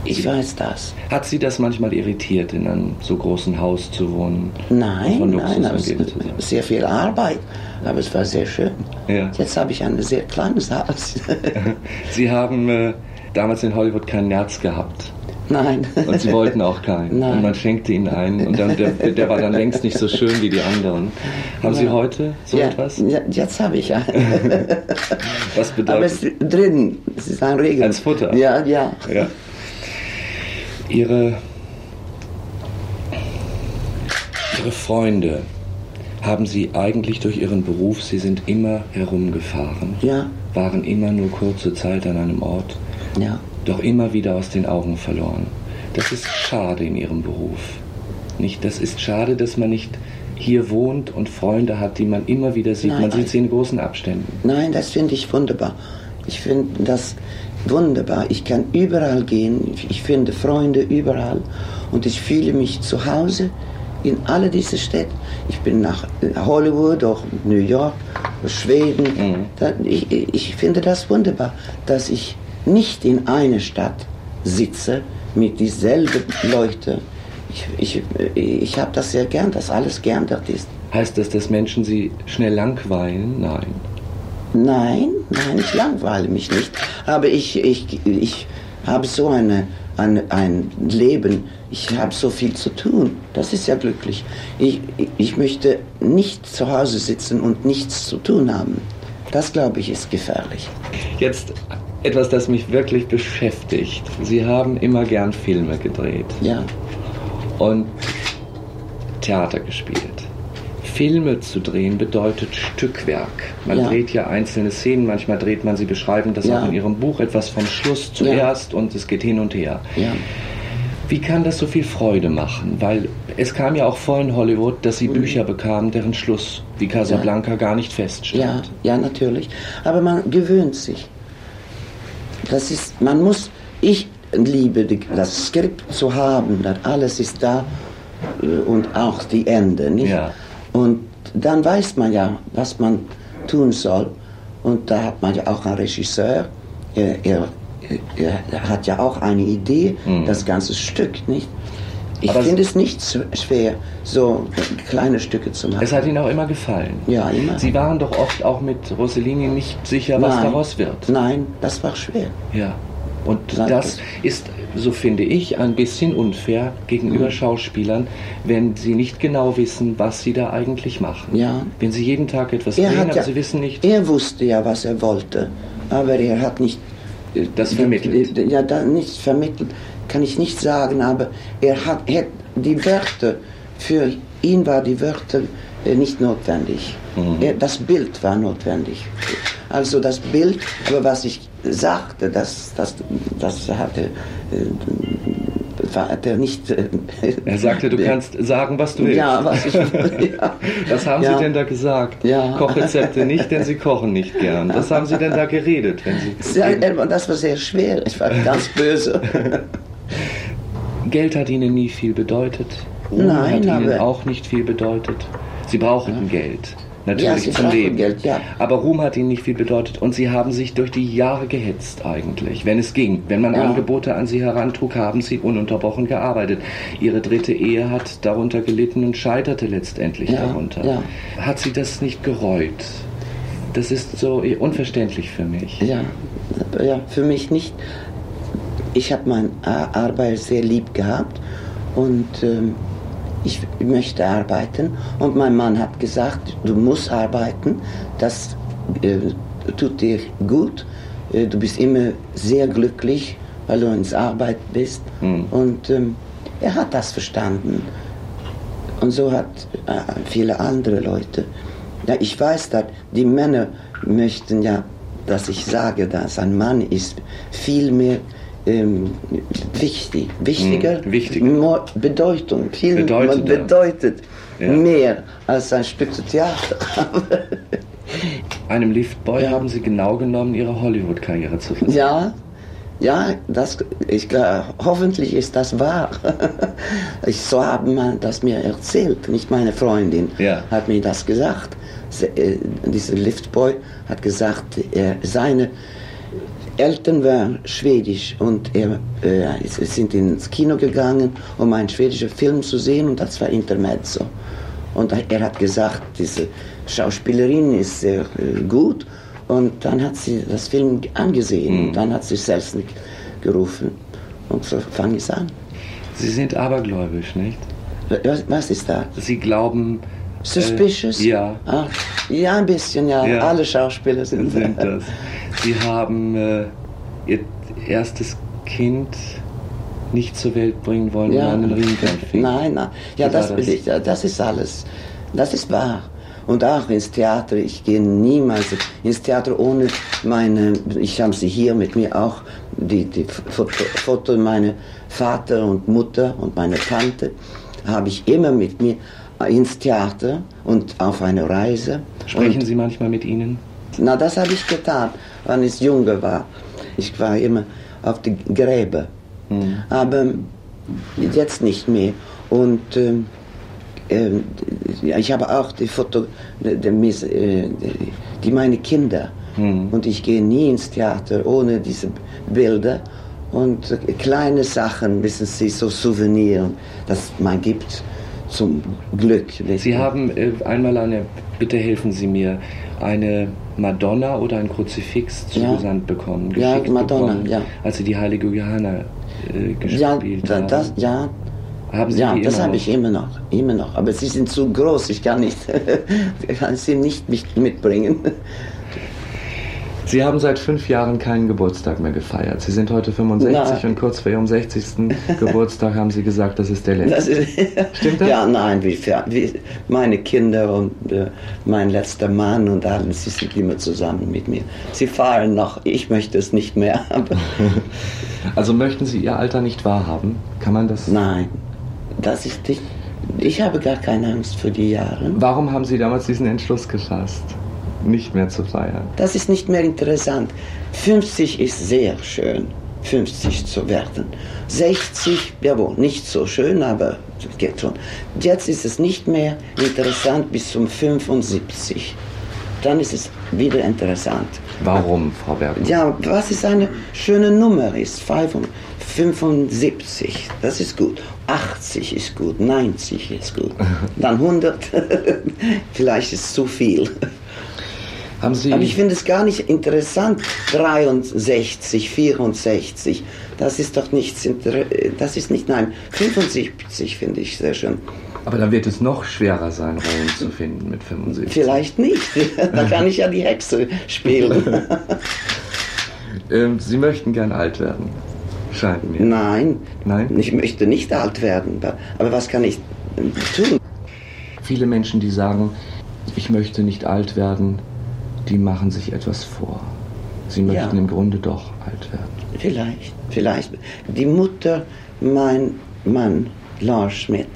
Ich weiß das. Hat Sie das manchmal irritiert, in einem so großen Haus zu wohnen? Nein, nein, aber es, sein? sehr viel Arbeit. Aber es war sehr schön. Ja. Jetzt habe ich ein sehr kleines Haus. <laughs> Sie haben äh, damals in Hollywood keinen Nerz gehabt. Nein. Und Sie wollten auch keinen. Nein. Und man schenkte Ihnen einen. Und dann, der, der war dann längst nicht so schön wie die anderen. Haben Sie Ja. heute so ja, etwas? Ja, jetzt habe ich einen. <laughs> Was Aber es bedeutet ist drin. Es ist ein Regel. Als Futter? Ja, ja. Ja. Ihre, Ihre Freunde haben Sie eigentlich durch Ihren Beruf, Sie sind immer herumgefahren, Ja, waren immer nur kurze Zeit an einem Ort, ja. Doch immer wieder aus den Augen verloren. Das ist schade in Ihrem Beruf. Nicht, das ist schade, dass man nicht hier wohnt und Freunde hat, die man immer wieder sieht. Nein, man sieht sie in großen Abständen. Nein, das finde ich wunderbar. Ich finde das wunderbar. Ich kann überall gehen. Ich- finde Freunde überall. Und ich fühle mich zu Hause in alle diese Städte. Ich bin nach Hollywood, auch New York, Schweden. Da, ich, ich finde das wunderbar, dass ich nicht in einer Stadt sitze mit dieselben Leuten. Ich, ich, ich habe das sehr gern, dass alles geändert ist. Heißt das, dass Menschen sie schnell langweilen? Nein. Nein, nein, ich langweile mich nicht. Aber ich, ich, ich habe so eine, eine, ein Leben, ich habe so viel zu tun. Das ist ja glücklich. Ich, ich möchte nicht zu Hause sitzen und nichts zu tun haben. Das, glaube ich, ist gefährlich. Jetzt etwas, das mich wirklich beschäftigt. Sie haben immer gern Filme gedreht Ja, und Theater gespielt. Filme zu drehen bedeutet Stückwerk. Man Ja. dreht ja einzelne Szenen, manchmal dreht man sie, beschreiben das Ja. auch in Ihrem Buch, etwas vom Schluss zuerst und es geht hin und her. ja. Wie kann das so viel Freude machen? Weil es kam ja auch vor in Hollywood, dass Mhm. Sie Bücher bekamen, deren Schluss wie Casablanca gar nicht Ja, feststand. ja, natürlich. Aber man gewöhnt sich. Das ist, man muss, ich liebe das Skript zu haben, dass alles ist da äh, und auch die Ende, nicht? Ja. Und dann weiß man ja, was man tun soll. Und da hat man ja auch einen Regisseur, er, er, er hat ja auch eine Idee, das ganze Stück, nicht? Ich finde es nicht so schwer, so kleine Stücke zu machen. Es hat Ihnen auch immer gefallen. Ja, immer. Sie waren doch oft auch mit Rossellini nicht sicher, was Nein. daraus wird. Nein, das war schwer. Ja. Und Nein, das ist, so finde ich, ein bisschen unfair gegenüber Mhm. Schauspielern, wenn sie nicht genau wissen, was sie da eigentlich machen. Ja. Wenn sie jeden Tag etwas Er drehen, aber ja, sie wissen nicht, er wusste ja, was er wollte, aber er hat nicht das vermittelt. Ja, da nicht vermittelt, kann ich nicht sagen, aber er hat, er, die Wörter, für ihn war die Wörter äh, nicht notwendig. Er, das Bild war notwendig. Also das Bild, aber was ich sagte, das, das, das hatte, äh, hat er nicht. Äh, Er sagte, du <laughs> kannst sagen, was du willst. Ja, was ich. <laughs> Ja. Was haben Ja. Sie denn da gesagt? Ja. Kochrezepte nicht, denn Sie kochen nicht gern. Was haben Sie denn da geredet, wenn Sie äh, das war sehr schwer. Ich war ganz böse. <laughs> Geld hat Ihnen nie viel bedeutet. Ruhm Nein, hat Ihnen aber- auch nicht viel bedeutet. Sie brauchten Geld. Natürlich ja, zum Leben. Geld, ja. Aber Ruhm hat ihnen nicht viel bedeutet und sie haben sich durch die Jahre gehetzt eigentlich, wenn es ging. Wenn man Ja. Angebote an sie herantrug, haben sie ununterbrochen gearbeitet. Ihre dritte Ehe hat darunter gelitten und scheiterte letztendlich Ja, darunter. ja. Hat sie das nicht gereut? Das ist so unverständlich für mich. Ja, ja für mich nicht. Ich habe meine Arbeit sehr lieb gehabt und ähm, ich möchte arbeiten. Und mein Mann hat gesagt, du musst arbeiten, das äh, tut dir gut. Äh, du bist immer sehr glücklich, weil du ins Arbeit bist. Und ähm, er hat das verstanden. Und so hat äh, viele andere Leute. Ja, ich weiß, dass die Männer möchten ja, dass ich sage, dass ein Mann ist viel mehr ähm, wichtig, wichtiger, Mm, wichtiger. more Bedeutung, viel Bedeutender. bedeutet Ja. mehr als ein Stück Theater. <laughs> Einem Liftboy haben sie genau genommen, ihre Hollywood-Karriere zu versuchen. Ja, ja, das, ich, glaube, hoffentlich ist das wahr. <laughs> Ich, so haben man das mir erzählt, nicht meine Freundin Ja. hat mir das gesagt. Äh, dieser Liftboy hat gesagt, er, seine Eltern waren schwedisch und er äh, sind ins Kino gegangen, um einen schwedischen Film zu sehen und das war Intermezzo. Und er hat gesagt, diese Schauspielerin ist sehr äh, gut und dann hat sie das Film angesehen und dann hat sie selbst nicht gerufen. Und so fange ich an. Sie sind abergläubisch, nicht? Was, was ist da? Sie glauben. Suspicious? Äh, ja. Ah, ja, ein bisschen, ja. Ja. Alle Schauspieler sind, sind das. Sie haben äh, ihr erstes Kind nicht zur Welt bringen wollen, Ja. weil einen Ring anfing. Nein, nein. Ja, das, will ich, das ist alles. Das ist wahr. Und auch ins Theater. Ich gehe niemals ins Theater ohne meine. Ich habe sie hier mit mir auch. Die, die Foto, Foto meiner Vater und Mutter und meine Tante habe ich immer mit mir ins Theater und auf eine Reise. Sprechen und, Sie manchmal mit ihnen? Na, das habe ich getan, als ich jünger war. Ich war immer auf die Gräber. Aber jetzt nicht mehr. Und ähm, ja, ich habe auch die Foto, die, die, die meine Kinder. Und ich gehe nie ins Theater ohne diese Bilder. Und äh, kleine Sachen, wissen Sie, so Souvenir, das man gibt zum Glück. Sie haben äh, einmal eine, bitte helfen Sie mir, eine Madonna oder ein Kruzifix Ja. zugesandt bekommen, Ja, Madonna, bekommen, ja. als Sie die heilige Johanna äh, gespielt Ja, haben. da, das, ja, haben Sie ja das habe ich immer noch, immer noch. Aber sie sind zu groß, ich kann nicht, <laughs> ich kann sie nicht mit- mitbringen. Sie haben seit fünf Jahren keinen Geburtstag mehr gefeiert. Sie sind heute 65 Nein. und kurz vor Ihrem 60. <laughs> Geburtstag haben Sie gesagt, das ist der letzte. Das ist, Stimmt das? Ja, nein, wie, wie, meine Kinder und äh, mein letzter Mann und alles, sie sind immer zusammen mit mir. Sie fahren noch, ich möchte es nicht mehr. <laughs> <laughs> Also möchten Sie Ihr Alter nicht wahrhaben? Kann man das? nein, das ist nicht, ich habe gar keine Angst vor die Jahre. Warum haben Sie damals diesen Entschluss gefasst, nicht mehr zu feiern? Das ist nicht mehr interessant. 50 ist sehr schön, 50 zu werden. 60, jawohl, nicht so schön, aber geht schon. Jetzt ist es nicht mehr interessant bis zum 75. Dann ist es wieder interessant. Warum, Frau Bergmann? Ja, was ist eine schöne Nummer ist? 75, das ist gut. 80 ist gut, 90 ist gut. <laughs> Dann 100, <laughs> vielleicht ist zu viel. Haben Sie Aber ich finde es gar nicht interessant, 63, 64. Das ist doch nichts, das ist nicht, nein, 75 finde ich sehr schön. Aber dann wird es noch schwerer sein, Rollen zu finden mit 75. Vielleicht nicht, <laughs> da kann ich ja die Hexe spielen. <laughs> Ähm, Sie möchten gern alt werden. Scheint mir. Nein, Nein? ich möchte nicht alt werden, aber was kann ich tun? Viele Menschen, die sagen, ich möchte nicht alt werden, die machen sich etwas vor. Sie möchten Ja. im Grunde doch alt werden. Vielleicht, vielleicht. Die Mutter, mein Mann, Lars Schmidt,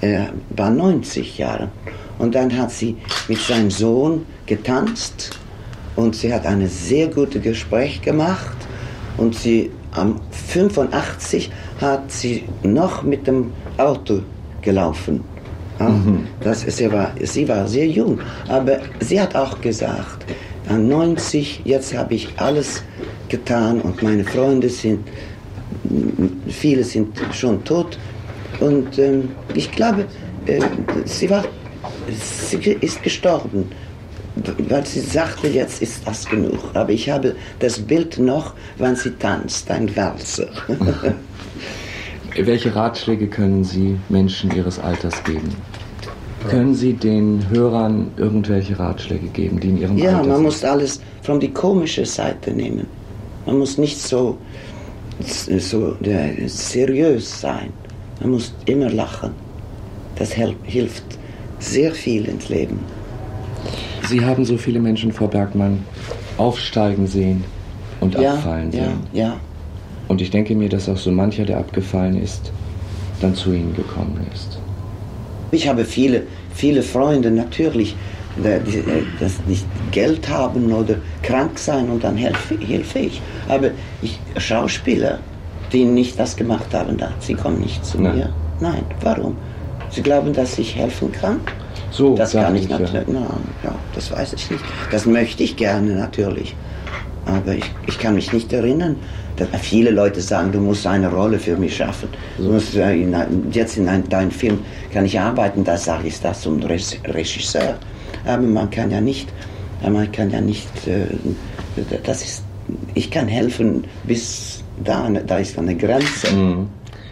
er war 90 Jahre. Und dann hat sie mit seinem Sohn getanzt und sie hat ein sehr gutes Gespräch gemacht. Und sie am 85 hat sie noch mit dem Auto gelaufen. Mhm. Das, sie, war, sie war sehr jung, aber sie hat auch gesagt, an 90, jetzt habe ich alles getan und meine Freunde sind, viele sind schon tot und ähm, ich glaube, äh, sie, war, sie ist gestorben, weil sie sagte, jetzt ist das genug. Aber ich habe das Bild noch, wann sie tanzt, ein Walzer. <laughs> Welche Ratschläge können Sie Menschen Ihres Alters geben? Können Sie den Hörern irgendwelche Ratschläge geben, die in Ihrem ja, Alter sind? man muss alles von die komische Seite nehmen. Man muss nicht so, so äh, seriös sein. Man muss immer lachen. Das hilft sehr viel ins Leben. Sie haben so viele Menschen, Frau Bergmann, aufsteigen sehen und ja, abfallen sehen. Ja, ja. Und ich denke mir, dass auch so mancher, der abgefallen ist, dann zu Ihnen gekommen ist. Ich habe viele, viele Freunde natürlich, die das nicht Geld haben oder krank sein und dann helfe, helfe ich. Aber ich, Schauspieler, die nicht das gemacht haben, sie kommen nicht zu Nein. mir. Nein, warum? Sie glauben, dass ich helfen kann? So, das kann ich ich ja. natürlich. Nein, ja, das weiß ich nicht. Das möchte ich gerne natürlich. Aber ich, ich kann mich nicht erinnern. dass viele Leute sagen, du musst eine Rolle für mich schaffen. Du musst, äh, in, jetzt in ein, deinem Film kann ich arbeiten, da sage ich das zum Regisseur. Aber man kann ja nicht, man kann ja nicht, äh, das ist, ich kann helfen bis da, da ist eine Grenze. Mhm.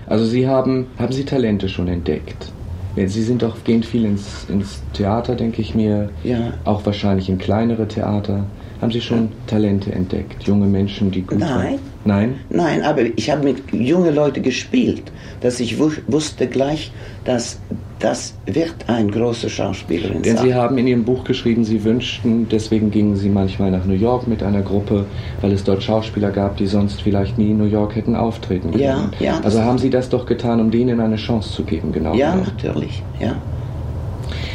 Also Sie haben, haben Sie Talente schon entdeckt? Sie sind doch, gehen viel ins, ins Theater, denke ich mir. Ja. Auch wahrscheinlich in kleinere Theater. Haben Sie schon Talente entdeckt? Junge Menschen, die gut Nein. sind? Nein? Nein, aber ich habe mit jungen Leuten gespielt, dass ich wu- wusste gleich, dass das wird ein großer Schauspielerin Denn sein. Sie haben in Ihrem Buch geschrieben, Sie wünschten, deswegen gingen Sie manchmal nach New York mit einer Gruppe, weil es dort Schauspieler gab, die sonst vielleicht nie in New York hätten auftreten können. Ja, ja, Also haben Sie das doch getan, um denen eine Chance zu geben, genau. ja, genommen. natürlich, ja.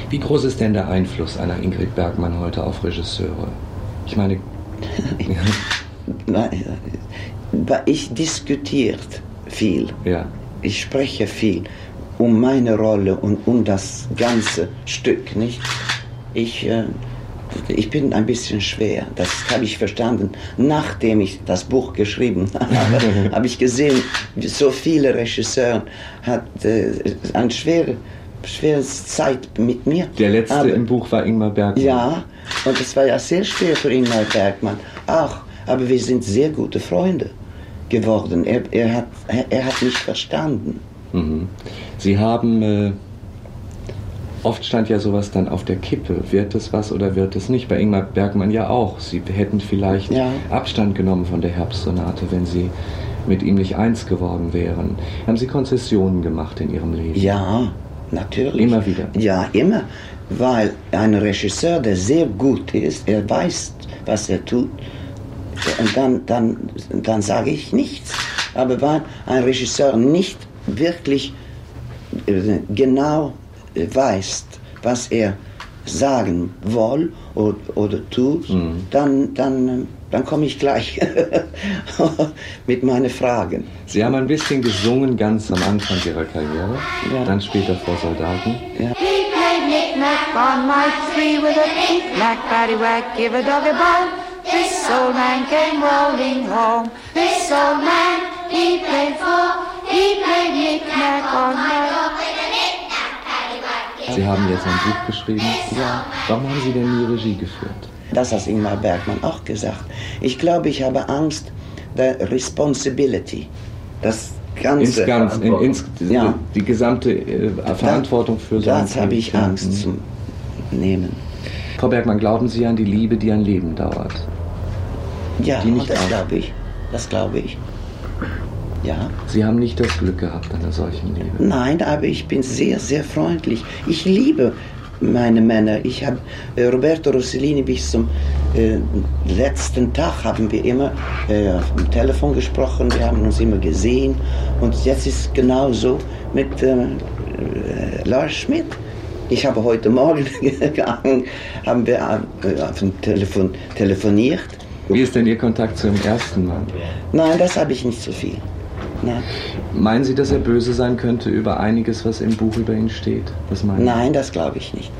Wie groß ist denn der Einfluss einer Ingrid Bergmann heute auf Regisseure? Ich meine, <laughs> aber ich diskutiert viel. ja. Ich spreche viel um meine Rolle und um das ganze Stück, nicht? Ich, äh, ich bin ein bisschen schwer. Das habe ich verstanden. Nachdem ich das Buch geschrieben <laughs> habe, <laughs> habe ich gesehen, so viele Regisseure hat äh, eine schwere, schwere Zeit mit mir. Der letzte Aber- im Buch war Ingmar Bergmann. ja, und es war ja sehr schwer für Ingmar Bergmann. Auch, aber wir sind sehr gute Freunde geworden. Er, er, hat, er hat mich verstanden. Mhm. Sie haben, äh, oft stand ja sowas dann auf der Kippe. Wird es was oder wird es nicht? Bei Ingmar Bergmann ja auch. Sie hätten vielleicht Ja. Abstand genommen von der Herbstsonate, wenn Sie mit ihm nicht eins geworden wären. Haben Sie Konzessionen gemacht in Ihrem Leben? Ja, natürlich. Immer wieder. Ja, immer. Weil ein Regisseur, der sehr gut ist, er weiß, was er tut. Und dann, dann, dann sage ich nichts. Aber weil ein Regisseur nicht wirklich äh, genau äh, weiß, was er sagen will oder, oder tut, Mhm. dann, dann, äh, dann komme ich gleich <laughs> mit meinen Fragen. Sie haben ein bisschen gesungen ganz am Anfang Ihrer Karriere, Ja. dann später vor Soldaten. Ja. Knick-knack on my tree with a knick-knack, paddywhack, give a dog a bone. This old man came rolling home. This old man, he played for, he played knick-knack on my... Sie haben jetzt ein Buch geschrieben. Ja. Warum haben Sie denn nie Regie geführt? Das hat Ingmar Bergmann auch gesagt. Ich glaube, ich habe Angst der Responsibility. Das Ganze. Insgesamt, in, ins, Ja. die gesamte äh, Verantwortung für so ein Das habe ich. Angst Mhm. zu nehmen. Frau Bergmann, glauben Sie an die Liebe, die ein Leben dauert? Ja, das glaube ich. Das glaube ich. Ja. Sie haben nicht das Glück gehabt einer solchen Liebe. Nein, aber ich bin sehr, sehr freundlich. Ich liebe meine Männer. Ich habe äh, Roberto Rossellini bis zum äh, letzten Tag haben wir immer äh, am Telefon gesprochen. Wir haben uns immer gesehen. Und jetzt ist es genauso mit äh, äh, Lars Schmidt. Ich habe heute Morgen <laughs> gegangen, haben wir äh, auf dem Telefon telefoniert. Wie ist denn Ihr Kontakt zu Ihrem ersten Mann? Nein, das habe ich nicht so viel. Nein. Meinen Sie, dass er böse sein könnte über einiges, was im Buch über ihn steht? Was meinen Nein, das glaube ich nicht.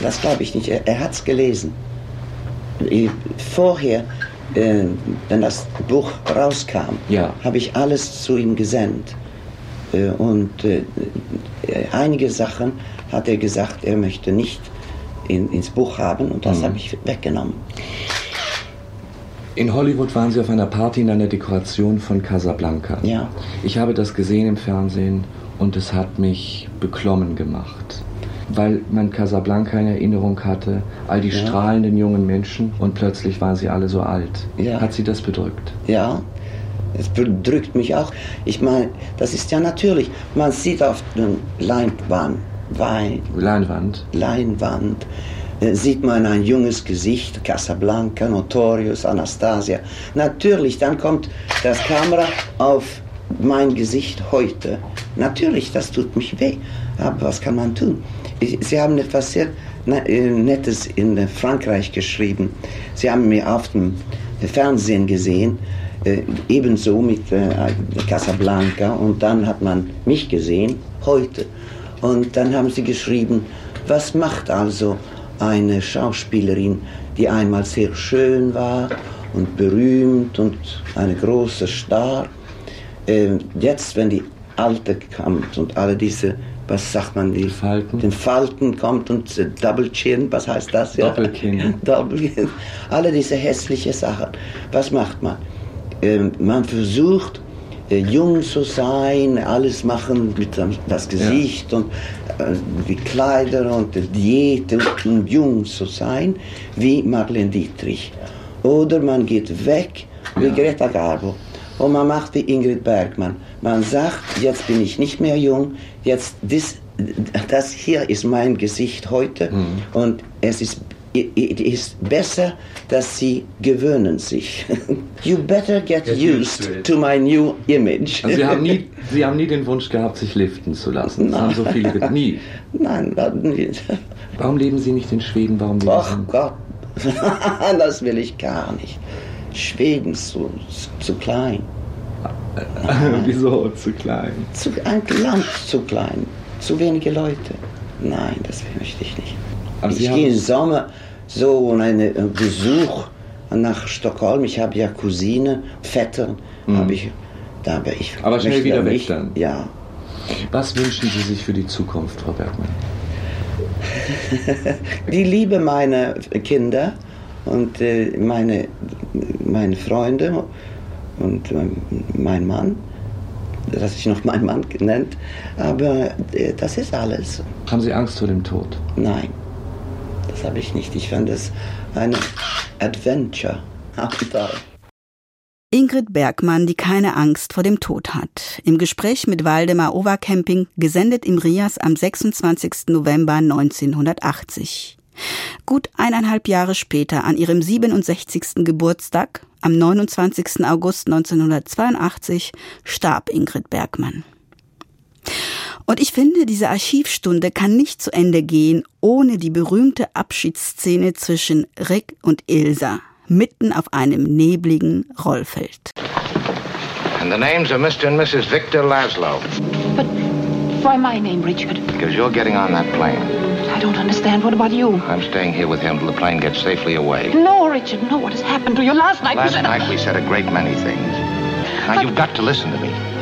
Das glaube ich nicht. Er, er hat es gelesen. Vorher, äh, wenn das Buch rauskam, ja. habe ich alles zu ihm gesendet. Äh, und äh, einige Sachen hat er gesagt, er möchte nicht in, ins Buch haben und das mhm. habe ich weggenommen. In Hollywood waren Sie auf einer Party in einer Dekoration von Casablanca. Ja. Ich habe das gesehen im Fernsehen und es hat mich beklommen gemacht. Weil man Casablanca in Erinnerung hatte, all die ja. strahlenden jungen Menschen und plötzlich waren sie alle so alt. Ja. Hat Sie das bedrückt? Ja, es bedrückt mich auch. Ich meine, das ist ja natürlich. Man sieht auf der Leinwand, Wein, Leinwand, Leinwand sieht man ein junges Gesicht, Casablanca, Notorious, Anastasia. Natürlich, dann kommt das Kamera auf mein Gesicht heute. Natürlich, das tut mich weh. Aber was kann man tun? Sie haben etwas sehr äh, Nettes in Frankreich geschrieben. Sie haben mir auf dem Fernsehen gesehen, äh, ebenso mit äh, Casablanca und dann hat man mich gesehen, heute. Und dann haben sie geschrieben, was macht also eine Schauspielerin, die einmal sehr schön war und berühmt und eine große Star. Äh, jetzt, wenn die Alte kommt und alle diese, was sagt man, die Falten, den Falten kommt und äh, Double Chin, was heißt das? Ja? Doppelkinn. <laughs> Doppelkinn. Alle diese hässlichen Sachen. Was macht man? Äh, man versucht, jung zu sein, alles machen mit das Gesicht ja. und äh, die Kleider und die Diät und jung zu sein, wie Marlene Dietrich. Oder man geht weg wie. Greta Garbo und man macht wie Ingrid Bergmann. Man sagt, jetzt bin ich nicht mehr jung, jetzt das, das hier ist mein Gesicht heute mhm. und es ist it is besser, dass sie gewöhnen sich. you better get, get used, used to, to, my new image. Also sie, haben nie, sie haben nie den Wunsch gehabt, sich liften zu lassen. Das haben so viele nie. Nein, nie. Warum leben Sie nicht in Schweden? Warum leben Ach Gott, <laughs> das will ich gar nicht. Schweden ist zu, zu klein. <laughs> Wieso zu klein? Zu, ein Land zu klein. Zu wenige Leute. Nein, das möchte ich nicht. Aber ich gehe im Sommer so einen äh, Besuch nach Stockholm. Ich habe ja Cousine, Vetter, mhm. habe ich. Da aber ich aber schnell wieder weg dann. Ja. Was wünschen Sie sich für die Zukunft, Frau Bergmann? <laughs> die Liebe meiner Kinder und äh, meine, meine Freunde und äh, mein Mann, das ich noch mein Mann genannt, aber äh, das ist alles. Haben Sie Angst vor dem Tod? Nein. Das habe ich nicht. Ich fand es ein Adventure. Ingrid Bergmann, die keine Angst vor dem Tod hat. Im Gespräch mit Waldemar Overcamping, gesendet im Rias am 26. November 1980. Gut eineinhalb Jahre später, an ihrem 67. Geburtstag, am 29. August 1982, starb Ingrid Bergmann. Und ich finde, diese Archivstunde kann nicht zu Ende gehen, ohne die berühmte Abschiedsszene zwischen Rick und Ilsa, mitten auf einem nebligen Rollfeld. And the names are Mr. and Mrs. Victor Laszlo. But why my name, Richard? Because you're getting on that plane. I don't understand. What about you? I'm staying here with him till the plane gets safely away. No, Richard, no. What has happened to you last night? Last night we said a great many things. Now, but... you've got to listen to me.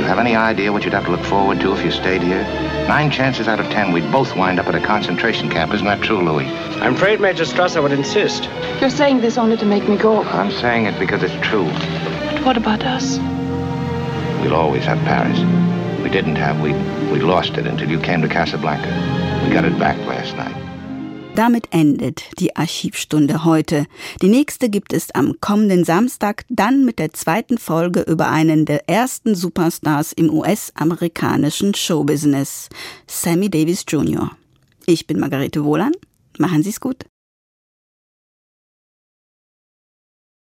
You have any idea what you'd have to look forward to if you stayed here? Nine chances out of ten, we'd both wind up at a concentration camp. Isn't that true, Louis? I'm afraid Major Strasser would insist. You're saying this only to make me go. I'm saying it because it's true. But what about us? We'll always have Paris. We didn't have. We we lost it until you came to Casablanca. We got it back last night. Damit endet die Archivstunde heute. Die nächste gibt es am kommenden Samstag, dann mit der zweiten Folge über einen der ersten Superstars im US-amerikanischen Showbusiness, Sammy Davis Jr. Ich bin Margarete Wohlan. Machen Sie's gut.